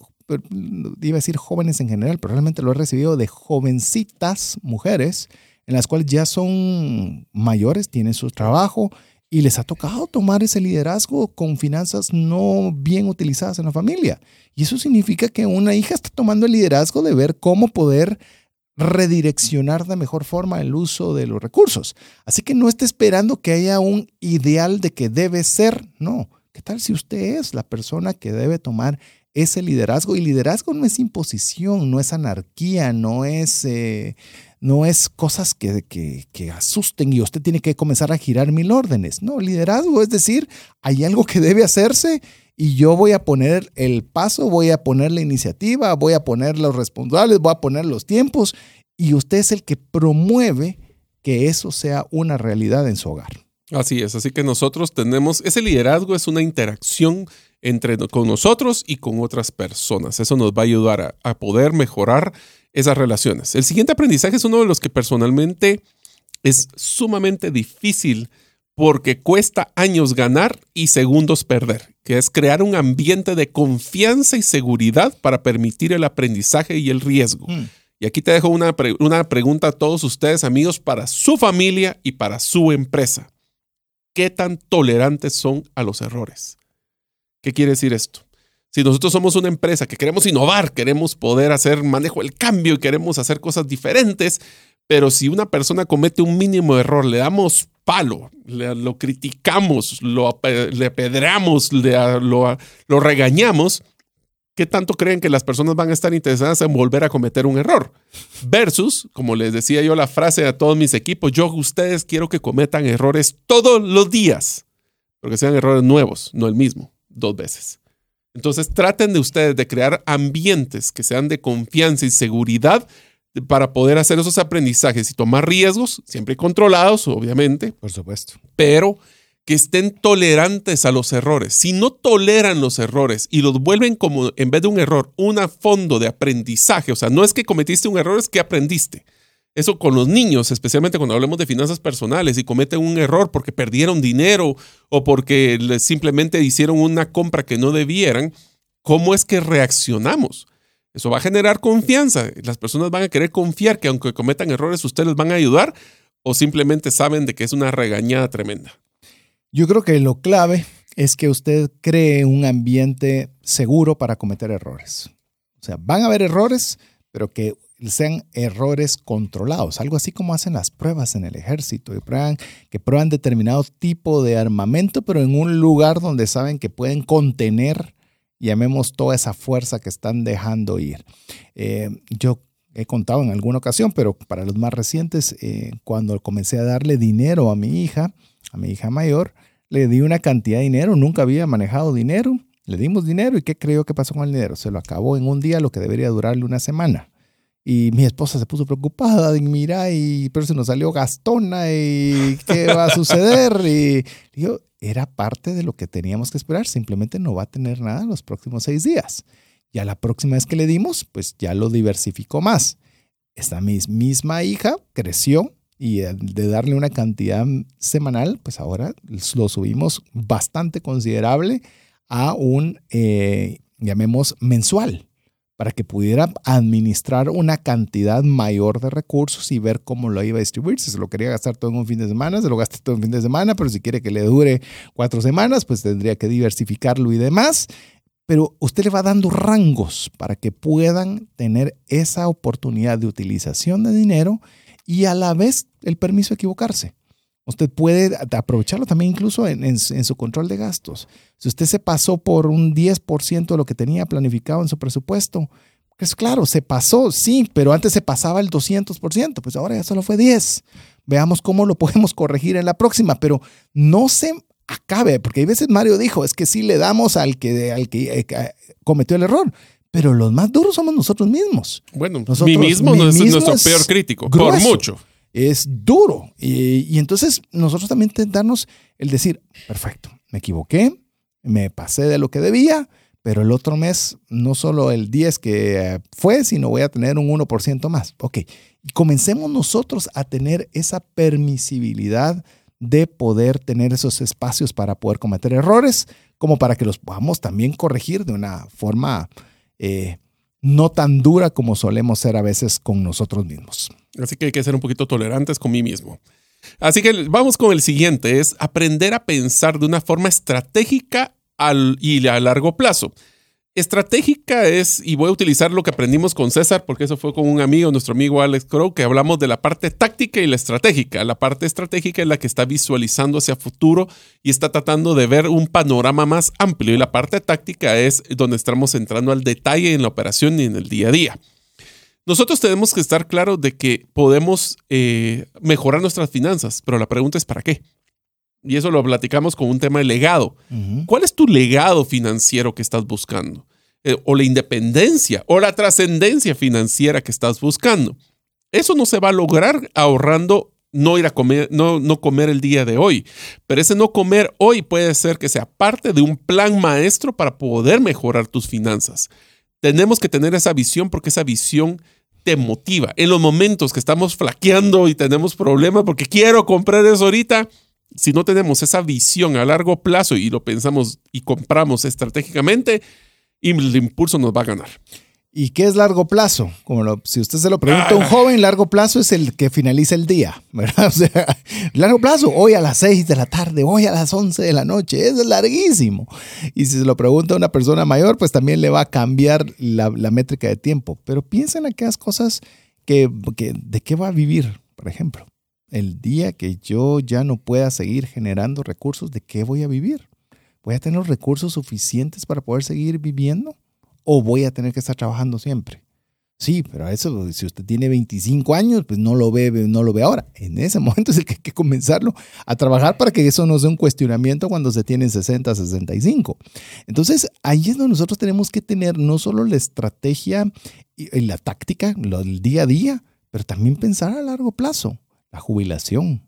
iba a decir jóvenes en general, pero realmente lo he recibido de jovencitas mujeres en las cuales ya son mayores, tienen su trabajo y les ha tocado tomar ese liderazgo con finanzas no bien utilizadas en la familia. Y eso significa que una hija está tomando el liderazgo de ver cómo poder redireccionar de mejor forma el uso de los recursos. Así que no esté esperando que haya un ideal de que debe ser, no. ¿Qué tal si usted es la persona que debe tomar ese liderazgo. Y liderazgo no es imposición, no es anarquía, no es, eh, no es cosas que, que, asusten y usted tiene que comenzar a girar mil órdenes. No, liderazgo es decir, hay algo que debe hacerse y yo voy a poner el paso, voy a poner la iniciativa, voy a poner los responsables, voy a poner los tiempos y usted es el que promueve que eso sea una realidad en su hogar. Así es, así que nosotros tenemos, ese liderazgo es una interacción entre con nosotros y con otras personas. Eso nos va a ayudar a, poder mejorar esas relaciones. El siguiente aprendizaje es uno de los que personalmente es sumamente difícil porque cuesta años ganar y segundos perder, que es crear un ambiente de confianza y seguridad para permitir el aprendizaje y el riesgo. Hmm. Y aquí te dejo una, una pregunta a todos ustedes, amigos, para su familia y para su empresa. ¿Qué tan tolerantes son a los errores? ¿Qué quiere decir esto? Si nosotros somos una empresa que queremos innovar, queremos poder hacer manejo del cambio y queremos hacer cosas diferentes, pero si una persona comete un mínimo error, le damos palo, lo criticamos, lo, le apedreamos, lo, lo regañamos, ¿qué tanto creen que las personas van a estar interesadas en volver a cometer un error? Versus, como les decía yo la frase a todos mis equipos, yo ustedes quiero que cometan errores todos los días, porque sean errores nuevos, no el mismo dos veces. Entonces traten de ustedes de crear ambientes que sean de confianza y seguridad para poder hacer esos aprendizajes y tomar riesgos, siempre controlados, obviamente. Por supuesto. Pero que estén tolerantes a los errores. Si no toleran los errores y los vuelven como, en vez de un error, un fondo de aprendizaje, o sea, no es que cometiste un error, es que aprendiste. Eso con los niños, especialmente cuando hablemos de finanzas personales y cometen un error porque perdieron dinero o porque simplemente hicieron una compra que no debieran, ¿cómo es que reaccionamos? Eso va a generar confianza. Las personas van a querer confiar que aunque cometan errores, ustedes van a ayudar o simplemente saben de que es una regañada tremenda. Yo creo que lo clave es que usted cree un ambiente seguro para cometer errores. O sea, van a haber errores, pero que sean errores controlados, algo así como hacen las pruebas en el ejército, y prueban, que prueban determinado tipo de armamento, pero en un lugar donde saben que pueden contener, llamemos toda esa fuerza que están dejando ir. Eh, yo he contado en alguna ocasión, pero para los más recientes, eh, cuando comencé a darle dinero a mi hija, a mi hija mayor, le di una cantidad de dinero, nunca había manejado dinero, le dimos dinero y ¿qué creo que pasó con el dinero? Se lo acabó en un día lo que debería durarle una semana. Y mi esposa se puso preocupada, y mira, y, pero se nos salió gastona, y qué va a suceder. Y yo, era parte de lo que teníamos que esperar, simplemente no va a tener nada los próximos seis días. Ya la próxima vez que le dimos, pues ya lo diversificó más. Esta misma hija creció, y de darle una cantidad semanal, pues ahora lo subimos bastante considerable a un, eh, llamemos, mensual, para que pudiera administrar una cantidad mayor de recursos y ver cómo lo iba a distribuir. Si se lo quería gastar todo en un fin de semana, se lo gasta todo en un fin de semana, pero si quiere que le dure cuatro semanas, pues tendría que diversificarlo y demás. Pero usted le va dando rangos para que puedan tener esa oportunidad de utilización de dinero y a la vez el permiso de equivocarse. Usted puede aprovecharlo también incluso en, su control de gastos. Si usted se pasó por un 10% de lo que tenía planificado en su presupuesto, pues claro, se pasó, sí, pero antes se pasaba el 200%, pues ahora ya solo fue 10. Veamos cómo lo podemos corregir en la próxima, pero no se acabe, porque hay veces Mario dijo, es que sí le damos al que, al que eh, cometió el error, pero los más duros somos nosotros mismos. Bueno, nosotros, mí mismo, es nuestro peor crítico, por mucho. Es duro. Y, entonces nosotros también darnos el decir, perfecto, me equivoqué, me pasé de lo que debía, pero el otro mes no solo el 10 que fue, sino voy a tener un 1% más. Ok, y comencemos nosotros a tener esa permisibilidad de poder tener esos espacios para poder cometer errores, como para que los podamos también corregir de una forma eh, no tan dura como solemos ser a veces con nosotros mismos. Así que hay que ser un poquito tolerantes con mí mismo. Así que vamos con el siguiente, es aprender a pensar de una forma estratégica y a largo plazo. Estratégica es, y voy a utilizar lo que aprendimos con César, porque eso fue con un amigo, nuestro amigo Alex Crow, que hablamos de la parte táctica y la estratégica. La parte estratégica es la que está visualizando hacia futuro y está tratando de ver un panorama más amplio. Y la parte táctica es donde estamos entrando al detalle en la operación y en el día a día. Nosotros tenemos que estar claros de que podemos eh, mejorar nuestras finanzas, pero la pregunta es ¿para qué? y eso lo platicamos con un tema de legado. ¿Cuál es tu legado financiero que estás buscando? Eh, o la independencia o la trascendencia financiera que estás buscando. Eso no se va a lograr ahorrando no ir a comer, no, no comer el día de hoy. Pero ese no comer hoy puede ser que sea parte de un plan maestro para poder mejorar tus finanzas. Tenemos que tener esa visión porque esa visión te motiva. En los momentos que estamos flaqueando y tenemos problemas porque quiero comprar eso ahorita, si no tenemos esa visión a largo plazo y lo pensamos y compramos estratégicamente, el impulso nos va a ganar. ¿Y qué es largo plazo? Como si usted se lo pregunta a un ah. joven, largo plazo es el que finaliza el día, ¿verdad? O sea, largo plazo, hoy a las 6 de la tarde, hoy a las 11 de la noche, es larguísimo. Y si se lo pregunta a una persona mayor, pues también le va a cambiar la, métrica de tiempo. Pero piensa en aquellas cosas que, que, de qué va a vivir, por ejemplo el día que yo ya no pueda seguir generando recursos, ¿de qué voy a vivir? ¿Voy a tener recursos suficientes para poder seguir viviendo? ¿O voy a tener que estar trabajando siempre? Sí, pero eso, si usted tiene 25 años, pues no lo ve, no lo ve ahora. En ese momento es el que hay que comenzarlo a trabajar para que eso no sea un cuestionamiento cuando se tienen 60, 65. Entonces, ahí es donde nosotros tenemos que tener no solo la estrategia y la táctica, del día a día, pero también pensar a largo plazo la jubilación,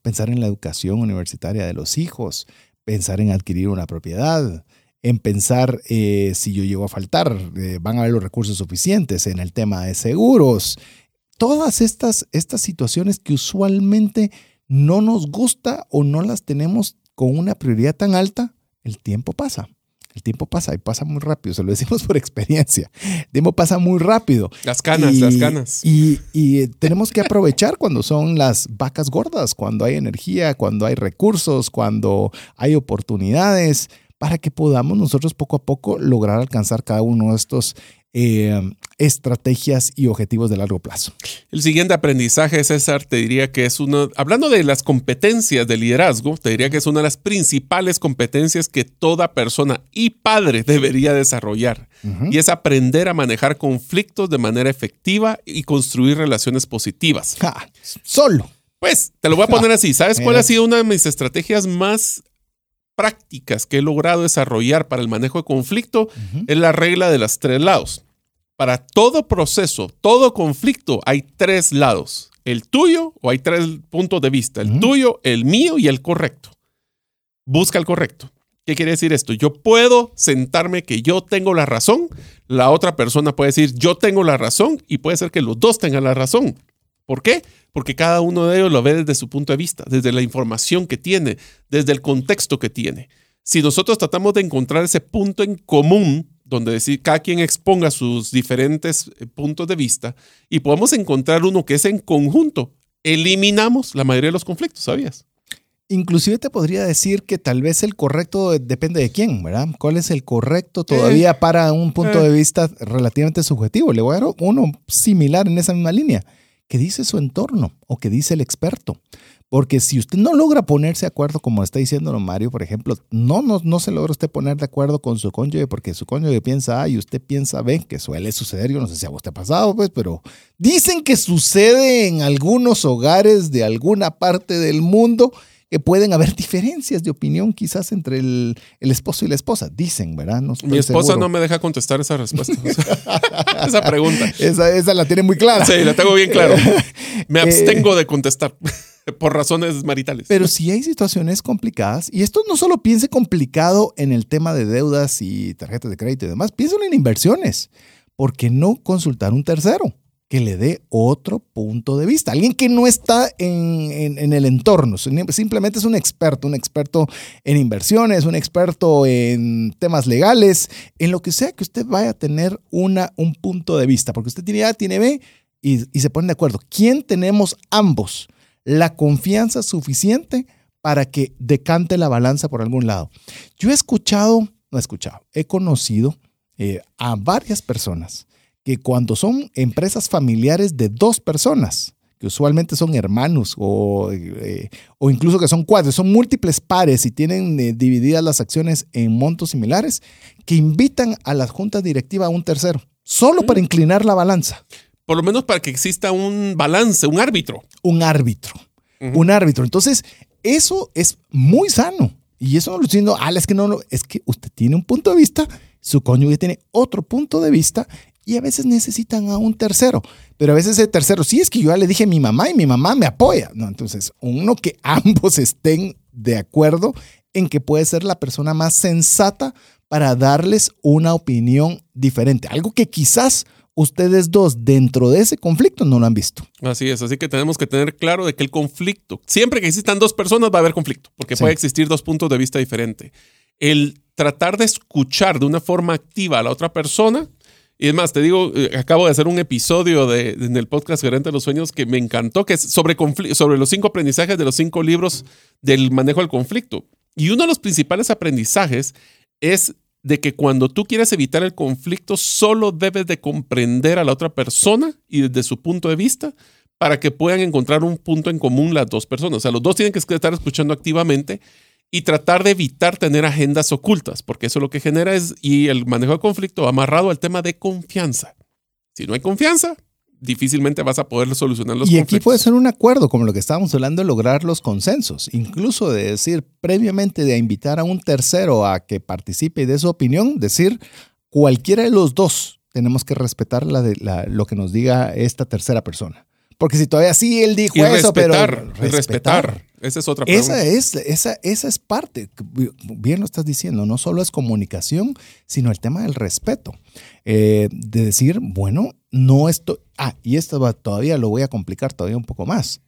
pensar en la educación universitaria de los hijos, pensar en adquirir una propiedad, en pensar eh, si yo llego a faltar, eh, van a haber los recursos suficientes en el tema de seguros. Todas estas, estas situaciones que usualmente no nos gusta o no las tenemos con una prioridad tan alta, el tiempo pasa. El tiempo pasa y pasa muy rápido, se lo decimos por experiencia. El tiempo pasa muy rápido. Las canas, las canas. Y, y, tenemos que aprovechar cuando son las vacas gordas, cuando hay energía, cuando hay recursos, cuando hay oportunidades, para que podamos nosotros poco a poco lograr alcanzar cada uno de estos eh, estrategias y objetivos de largo plazo. El siguiente aprendizaje, César, te diría que es uno, hablando de las competencias de liderazgo, te diría que es una de las principales competencias que toda persona y padre debería desarrollar. Y es aprender a manejar conflictos de manera efectiva y construir relaciones positivas. solo. Pues, te lo voy a poner así. ¿Sabes cuál ha sido una de mis estrategias más prácticas que he logrado desarrollar para el manejo de conflicto es la regla de los tres lados. Para todo proceso, todo conflicto, hay tres lados. El tuyo o hay tres puntos de vista. El tuyo, el mío y el correcto. Busca el correcto. ¿Qué quiere decir esto? Yo puedo sentarme que yo tengo la razón, la otra persona puede decir yo tengo la razón y puede ser que los dos tengan la razón. ¿Por qué? Porque cada uno de ellos lo ve desde su punto de vista, desde la información que tiene, desde el contexto que tiene. Si nosotros tratamos de encontrar ese punto en común, donde decir, cada quien exponga sus diferentes eh, puntos de vista y podemos encontrar uno que es en conjunto, eliminamos la mayoría de los conflictos, ¿sabías? Inclusive te podría decir que tal vez el correcto depende de quién, ¿verdad? ¿Cuál es el correcto todavía eh, para un punto eh. de vista relativamente subjetivo? Le voy a dar uno similar en esa misma línea, que dice su entorno o que dice el experto. Porque si usted no logra ponerse de acuerdo, como está diciendo Mario, por ejemplo, no, no, no se logra usted poner de acuerdo con su cónyuge porque su cónyuge piensa A y usted piensa B, que suele suceder, yo no sé si a usted ha pasado, pues, pero dicen que sucede en algunos hogares de alguna parte del mundo que pueden haber diferencias de opinión quizás entre el, esposo y la esposa. Dicen, ¿verdad? Mi esposa no me deja contestar esa respuesta. esa pregunta. Esa, la tiene muy clara. Sí, la tengo bien claro. Me eh, abstengo de contestar por razones maritales. Pero si hay situaciones complicadas, y esto no solo piense complicado en el tema de deudas y tarjetas de crédito y demás, piensen en inversiones. ¿Por qué no consultar un tercero? Que le dé otro punto de vista. Alguien que no está en, el entorno, simplemente es un experto, un experto en inversiones, un experto en temas legales, en lo que sea que usted vaya a tener una, un punto de vista, porque usted tiene A, tiene B y, se ponen de acuerdo. ¿Quién tenemos ambos? La confianza suficiente para que decante la balanza por algún lado. Yo he escuchado, no he escuchado, he conocido eh, a varias personas que cuando son empresas familiares de dos personas, que usualmente son hermanos o, eh, o incluso que son cuatro, son múltiples pares y tienen eh, divididas las acciones en montos similares, que invitan a la junta directiva a un tercero, solo para inclinar la balanza. Por lo menos para que exista un balance, un árbitro. Un árbitro, un árbitro. Entonces, eso es muy sano. Y eso no lo estoy diciendo, ah, es que no, es que usted tiene un punto de vista, su cónyuge tiene otro punto de vista y a veces necesitan a un tercero. Pero a veces ese tercero, sí es que yo ya le dije a mi mamá y mi mamá me apoya. No, entonces, uno que ambos estén de acuerdo en que puede ser la persona más sensata para darles una opinión diferente. Algo que quizás ustedes dos dentro de ese conflicto no lo han visto. Así es, así que tenemos que tener claro de que el conflicto, siempre que existan dos personas va a haber conflicto, porque puede existir dos puntos de vista diferentes. El tratar de escuchar de una forma activa a la otra persona y es más, te digo, eh, acabo de hacer un episodio de, en el podcast Gerente de los Sueños que me encantó, que es sobre, sobre los cinco aprendizajes de los cinco libros del manejo del conflicto. Y uno de los principales aprendizajes es de que cuando tú quieres evitar el conflicto, solo debes de comprender a la otra persona y desde su punto de vista para que puedan encontrar un punto en común las dos personas. O sea, los dos tienen que estar escuchando activamente y tratar de evitar tener agendas ocultas, porque eso lo que genera es, y el manejo de conflicto amarrado al tema de confianza. Si no hay confianza, difícilmente vas a poder solucionar los y conflictos. Y aquí puede ser un acuerdo, como lo que estábamos hablando, lograr los consensos, incluso de decir previamente de invitar a un tercero a que participe y dé su opinión, decir cualquiera de los dos tenemos que respetar la, lo que nos diga esta tercera persona. Porque si todavía sí él dijo eso, pero respetar, respetar. Esa es otra pregunta. Esa es, esa, esa es parte, bien lo estás diciendo, no solo es comunicación, sino el tema del respeto. Eh, de decir, bueno, no estoy. Ah, y esto todavía lo voy a complicar todavía un poco más.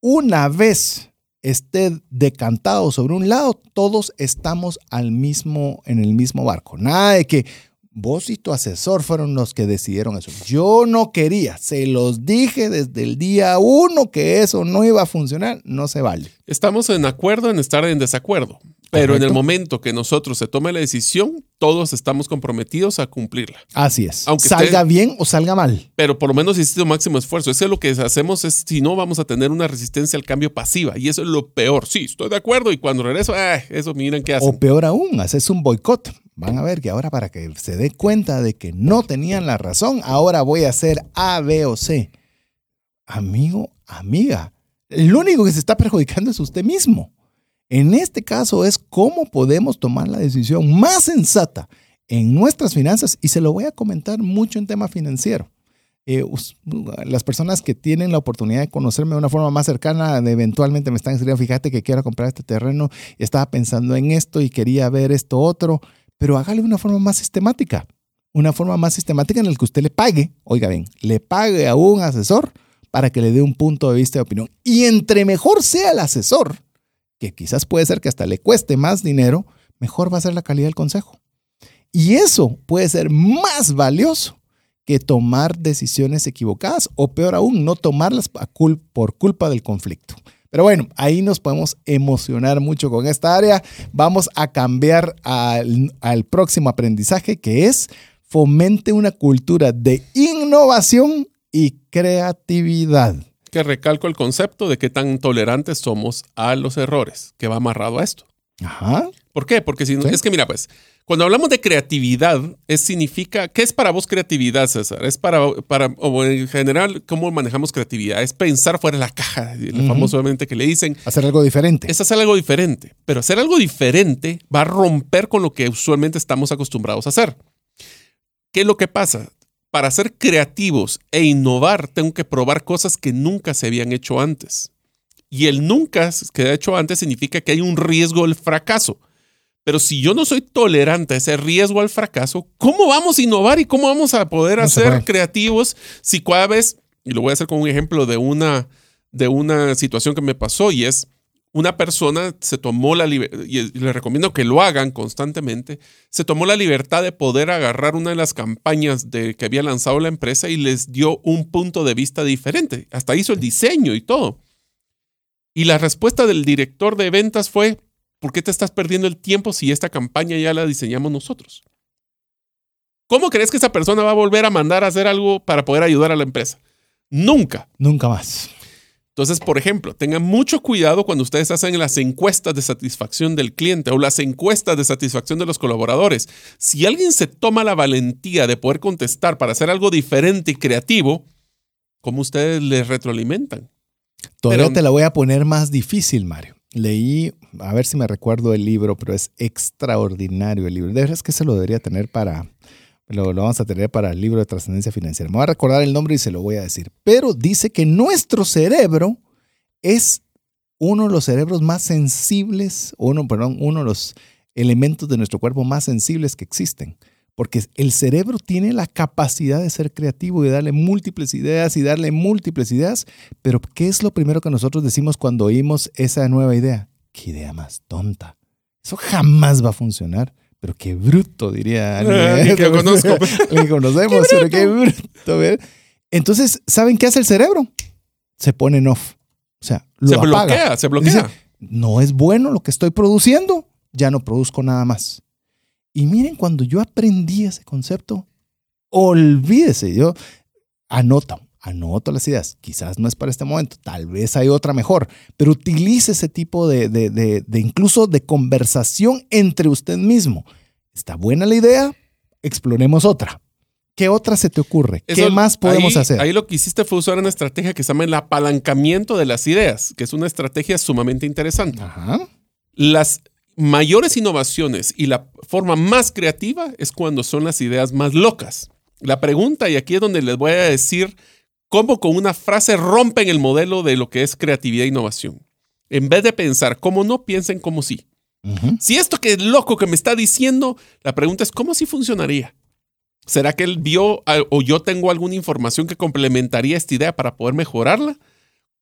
Una vez esté decantado sobre un lado, todos estamos al mismo, en el mismo barco. Nada de que Vos y tu asesor fueron los que decidieron eso. Yo no quería, se los dije desde el día uno que eso no iba a funcionar, no se vale. Estamos en acuerdo en estar en desacuerdo, pero en el momento que nosotros se tome la decisión, todos estamos comprometidos a cumplirla. Así es. Aunque salga bien o salga mal. Pero por lo menos hiciste máximo esfuerzo. Eso es lo que hacemos, es si no vamos a tener una resistencia al cambio pasiva. Y eso es lo peor. Sí, estoy de acuerdo. Y cuando regreso, eso miren qué hacen. O peor aún, haces un boicot van a ver que ahora para que se dé cuenta de que no tenían la razón, ahora voy a hacer A, B o C. Amigo, amiga, el único que se está perjudicando es usted mismo. En este caso es cómo podemos tomar la decisión más sensata en nuestras finanzas y se lo voy a comentar mucho en tema financiero. Eh, las personas que tienen la oportunidad de conocerme de una forma más cercana, eventualmente me están diciendo, fíjate que quiero comprar este terreno, estaba pensando en esto y quería ver esto otro pero hágale una forma más sistemática. Una forma más sistemática en la que usted le pague, oiga bien, le pague a un asesor para que le dé un punto de vista de opinión. Y entre mejor sea el asesor, que quizás puede ser que hasta le cueste más dinero, mejor va a ser la calidad del consejo. Y eso puede ser más valioso que tomar decisiones equivocadas o peor aún, no tomarlas por culpa del conflicto. Pero bueno, ahí nos podemos emocionar mucho con esta área. Vamos a cambiar al, al próximo aprendizaje que es fomente una cultura de innovación y creatividad. Que recalco el concepto de qué tan tolerantes somos a los errores, que va amarrado a esto. Ajá. ¿Por qué? Porque si no, es que mira, pues, cuando hablamos de creatividad, es significa, ¿qué es para vos creatividad, César? Es para, para o en general, ¿cómo manejamos creatividad? Es pensar fuera de la caja, uh famosamente que le dicen. Hacer algo diferente. Es hacer algo diferente. Pero hacer algo diferente va a romper con lo que usualmente estamos acostumbrados a hacer. ¿Qué es lo que pasa? Para ser creativos e innovar, tengo que probar cosas que nunca se habían hecho antes. Y el nunca que ha hecho antes significa que hay un riesgo del fracaso. Pero si yo no soy tolerante a ese riesgo al fracaso, ¿cómo vamos a innovar y cómo vamos a poder hacer creativos si cada vez, y lo voy a hacer con un ejemplo de una, de una situación que me pasó y es una persona se tomó la libertad, y les recomiendo que lo hagan constantemente, se tomó la libertad de poder agarrar una de las campañas de, que había lanzado la empresa y les dio un punto de vista diferente. Hasta hizo el diseño y todo. Y la respuesta del director de ventas fue, ¿Por qué te estás perdiendo el tiempo si esta campaña ya la diseñamos nosotros? ¿Cómo crees que esa persona va a volver a mandar a hacer algo para poder ayudar a la empresa? Nunca. Nunca más. Entonces, por ejemplo, tengan mucho cuidado cuando ustedes hacen las encuestas de satisfacción del cliente o las encuestas de satisfacción de los colaboradores. Si alguien se toma la valentía de poder contestar para hacer algo diferente y creativo, ¿cómo ustedes les retroalimentan? Todavía te la voy a poner más difícil, Mario leí, a ver si me recuerdo el libro, pero es extraordinario el libro. De verdad es que se lo debería tener para, lo, vamos a tener para el libro de trascendencia financiera. Me voy a recordar el nombre y se lo voy a decir. Pero dice que nuestro cerebro es uno de los cerebros más sensibles, uno, perdón, uno de los elementos de nuestro cuerpo más sensibles que existen. Porque el cerebro tiene la capacidad de ser creativo y darle múltiples ideas y darle múltiples ideas. Pero ¿qué es lo primero que nosotros decimos cuando oímos esa nueva idea? ¿Qué idea más tonta? Eso jamás va a funcionar. Pero qué bruto, diría alguien. que conozco. Le conocemos, pero qué bruto. Entonces, ¿saben qué hace el cerebro? Se pone en off. O sea, lo se bloquea, se bloquea. no es bueno lo que estoy produciendo, ya no produzco nada más. Y miren, cuando yo aprendí ese concepto, olvídese, yo anoto, anoto las ideas. Quizás no es para este momento, tal vez hay otra mejor, pero utilice ese tipo de, de, incluso de conversación entre usted mismo. Está buena la idea, exploremos otra. ¿Qué otra se te ocurre? ¿Qué más podemos hacer? Ahí lo que hiciste fue usar una estrategia que se llama el apalancamiento de las ideas, que es una estrategia sumamente interesante. Ajá. Las mayores innovaciones y la forma más creativa es cuando son las ideas más locas. La pregunta, y aquí es donde les voy a decir cómo con una frase rompen el modelo de lo que es creatividad e innovación. En vez de pensar cómo no, piensen como sí. Si esto que es loco que me está diciendo, la pregunta es cómo sí funcionaría. ¿Será que él vio o yo tengo alguna información que complementaría esta idea para poder mejorarla?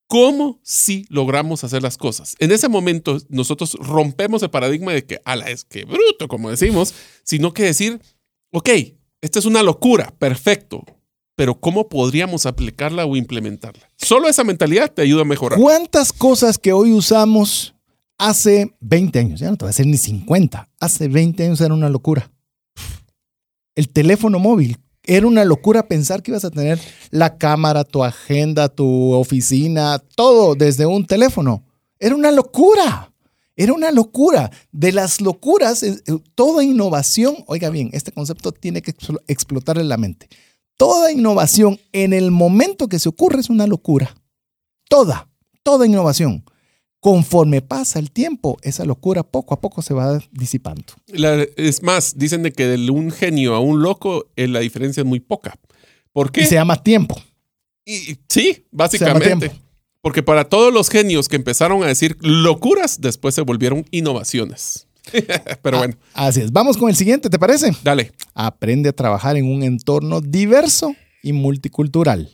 cómo si logramos hacer las cosas. En ese momento nosotros rompemos el paradigma de que, ala, es que bruto, como decimos, sino que decir, ok, esta es una locura, perfecto, pero ¿cómo podríamos aplicarla o implementarla? Solo esa mentalidad te ayuda a mejorar. ¿Cuántas cosas que hoy usamos hace 20 años, ya no te va a decir ni 50, hace 20 años era una locura? El teléfono móvil, era una locura pensar que ibas a tener la cámara, tu agenda, tu oficina, todo desde un teléfono. Era una locura. Era una locura. De las locuras, eh, eh, toda innovación, oiga bien, este concepto tiene que explotar en la mente. Toda innovación en el momento que se ocurre es una locura. Toda, toda innovación conforme pasa el tiempo, esa locura poco a poco se va disipando. es más, dicen de que de un genio a un loco eh, la diferencia es muy poca. ¿Por qué? Y se llama tiempo. Y, sí, básicamente. Porque para todos los genios que empezaron a decir locuras, después se volvieron innovaciones. Pero ah, bueno. así es. Vamos con el siguiente, ¿te parece? Dale. Aprende a trabajar en un entorno diverso y multicultural.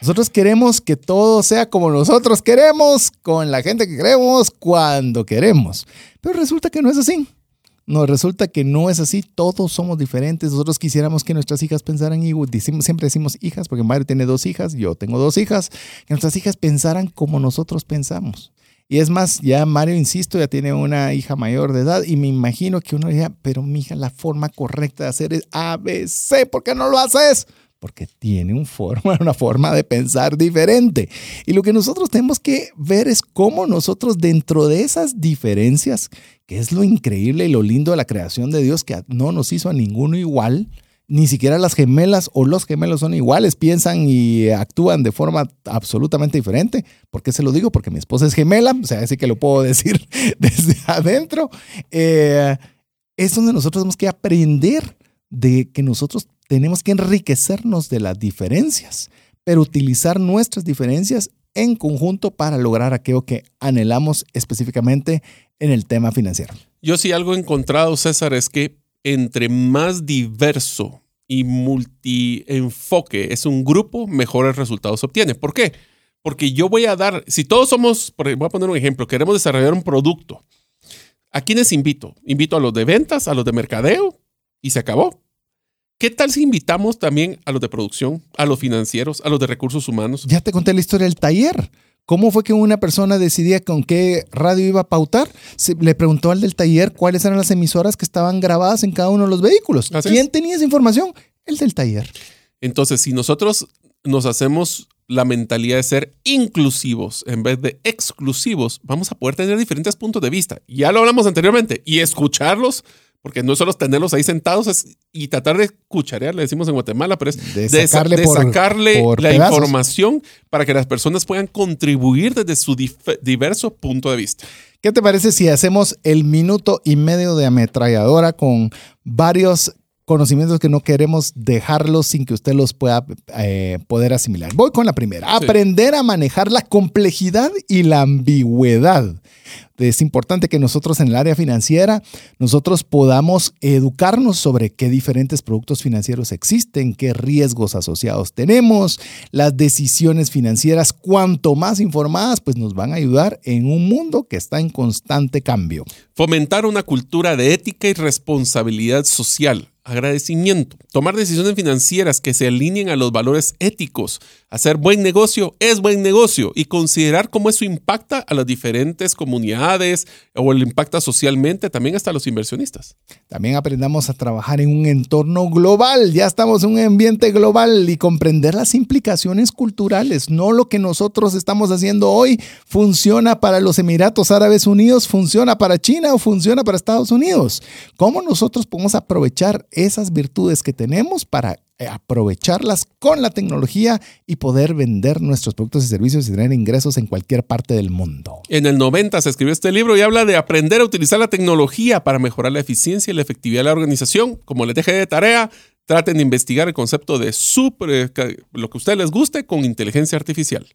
Nosotros queremos que todo sea como nosotros queremos, con la gente que queremos, cuando queremos. Pero resulta que no es así. No, resulta que no es así, todos somos diferentes. Nosotros quisiéramos que nuestras hijas pensaran igual. siempre decimos hijas, porque Mario tiene dos hijas, yo tengo dos hijas, que nuestras hijas pensaran como nosotros pensamos. Y es más, ya Mario, insisto, ya tiene una hija mayor de edad y me imagino que uno diría, pero mi hija, la forma correcta de hacer es ABC, ¿por qué no lo haces? porque tiene un forma, una forma de pensar diferente. Y lo que nosotros tenemos que ver es cómo nosotros dentro de esas diferencias, que es lo increíble y lo lindo de la creación de Dios, que no nos hizo a ninguno igual, ni siquiera las gemelas o los gemelos son iguales, piensan y actúan de forma absolutamente diferente. ¿Por qué se lo digo? Porque mi esposa es gemela, o sea, así que lo puedo decir desde adentro. Eh, es donde nosotros tenemos que aprender de que nosotros tenemos que enriquecernos de las diferencias, pero utilizar nuestras diferencias en conjunto para lograr aquello que anhelamos específicamente en el tema financiero. Yo sí algo he encontrado, César, es que entre más diverso y multi-enfoque es un grupo, mejores resultados obtiene. ¿Por qué? Porque yo voy a dar, si todos somos, voy a poner un ejemplo, queremos desarrollar un producto, ¿a quiénes invito? Invito a los de ventas, a los de mercadeo y se acabó. ¿Qué tal si invitamos también a los de producción, a los financieros, a los de recursos humanos? Ya te conté la historia del taller. ¿Cómo fue que una persona decidía con qué radio iba a pautar? Se, le preguntó al del taller cuáles eran las emisoras que estaban grabadas en cada uno de los vehículos. ¿Quién tenía esa información? El del taller. Entonces, si nosotros nos hacemos la mentalidad de ser inclusivos en vez de exclusivos, vamos a poder tener diferentes puntos de vista. Ya lo hablamos anteriormente y escucharlos porque no solo tenerlos ahí sentados y tratar de cucharear, le decimos en Guatemala, pero es de sacarle, la información para que las personas puedan contribuir desde su diverso punto de vista. ¿Qué te parece si hacemos el minuto y medio de ametralladora con varios conocimientos que no queremos dejarlos sin que usted los pueda eh, poder asimilar. Voy con la primera. Aprender a manejar la complejidad y la ambigüedad es importante que nosotros en el área financiera, nosotros podamos educarnos sobre qué diferentes productos financieros existen, qué riesgos asociados tenemos, las decisiones financieras, cuanto más informadas, pues nos van a ayudar en un mundo que está en constante cambio. Fomentar una cultura de ética y responsabilidad social agradecimiento, tomar decisiones financieras que se alineen a los valores éticos, hacer buen negocio es buen negocio y considerar cómo eso impacta a las diferentes comunidades o el impacta socialmente también hasta los inversionistas. También aprendamos a trabajar en un entorno global, ya estamos en un ambiente global y comprender las implicaciones culturales, no lo que nosotros estamos haciendo hoy. Funciona para los Emiratos Árabes Unidos, funciona para China o funciona para Estados Unidos. ¿Cómo nosotros podemos aprovechar esas virtudes que tenemos para eh, aprovecharlas con la tecnología y poder vender nuestros productos y servicios y tener ingresos en cualquier parte del mundo. En el 90 se escribió este libro y habla de aprender a utilizar la tecnología para mejorar la eficiencia y la efectividad de la organización. Como les dejé de tarea, traten de investigar el concepto de eh, lo que a ustedes les guste con inteligencia artificial.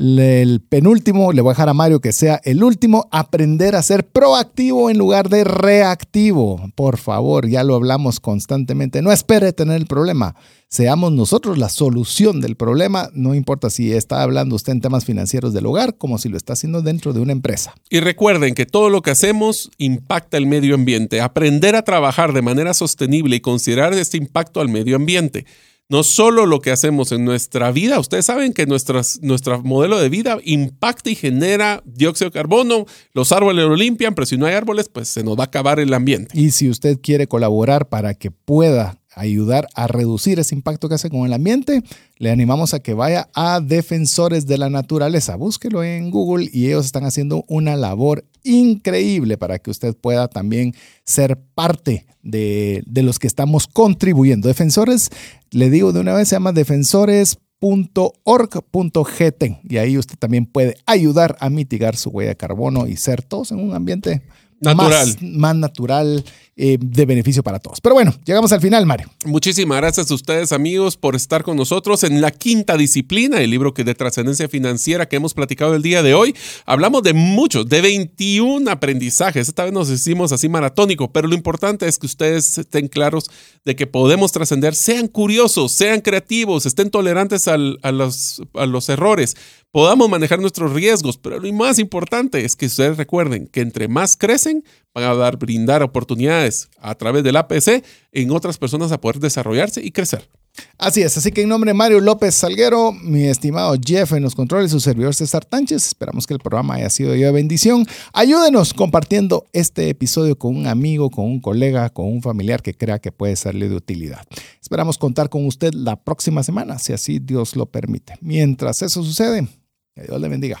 El penúltimo, le voy a dejar a Mario que sea el último, aprender a ser proactivo en lugar de reactivo. Por favor, ya lo hablamos constantemente. No espere tener el problema. Seamos nosotros la solución del problema. No importa si está hablando usted en temas financieros del hogar como si lo está haciendo dentro de una empresa. Y recuerden que todo lo que hacemos impacta el medio ambiente. Aprender a trabajar de manera sostenible y considerar este impacto al medio ambiente no solo lo que hacemos en nuestra vida, ustedes saben que nuestro modelo de vida impacta y genera dióxido de carbono, los árboles lo limpian, pero si no hay árboles, pues se nos va a acabar el ambiente. Y si usted quiere colaborar para que pueda ayudar a reducir ese impacto que hace con el ambiente, le animamos a que vaya a Defensores de la Naturaleza. Búsquelo en Google y ellos están haciendo una labor increíble para que usted pueda también ser parte de, los que estamos contribuyendo. Defensores, le digo de una vez, se llama defensores.org.gt y ahí usted también puede ayudar a mitigar su huella de carbono y ser todos en un ambiente natural. Más, natural eh, de beneficio para todos. Pero bueno, llegamos al final, Mario. Muchísimas gracias a ustedes, amigos, por estar con nosotros en la quinta disciplina, el libro que de trascendencia financiera que hemos platicado el día de hoy. Hablamos de muchos, de 21 aprendizajes. Esta vez nos hicimos así maratónico, pero lo importante es que ustedes estén claros de que podemos trascender, sean curiosos, sean creativos, estén tolerantes a, los, a los errores, podamos manejar nuestros riesgos, pero lo más importante es que ustedes recuerden que entre más crecen, van a dar, brindar oportunidades a través del APC en otras personas a poder desarrollarse y crecer. Así es, así que en nombre de Mario López Salguero, mi estimado Jeff en los controles, su servidor César Tánchez, esperamos que el programa haya sido de bendición. Ayúdenos compartiendo este episodio con un amigo, con un colega, con un familiar que crea que puede serle de utilidad. Esperamos contar con usted la próxima semana, si así Dios lo permite. Mientras eso sucede, que Dios le bendiga.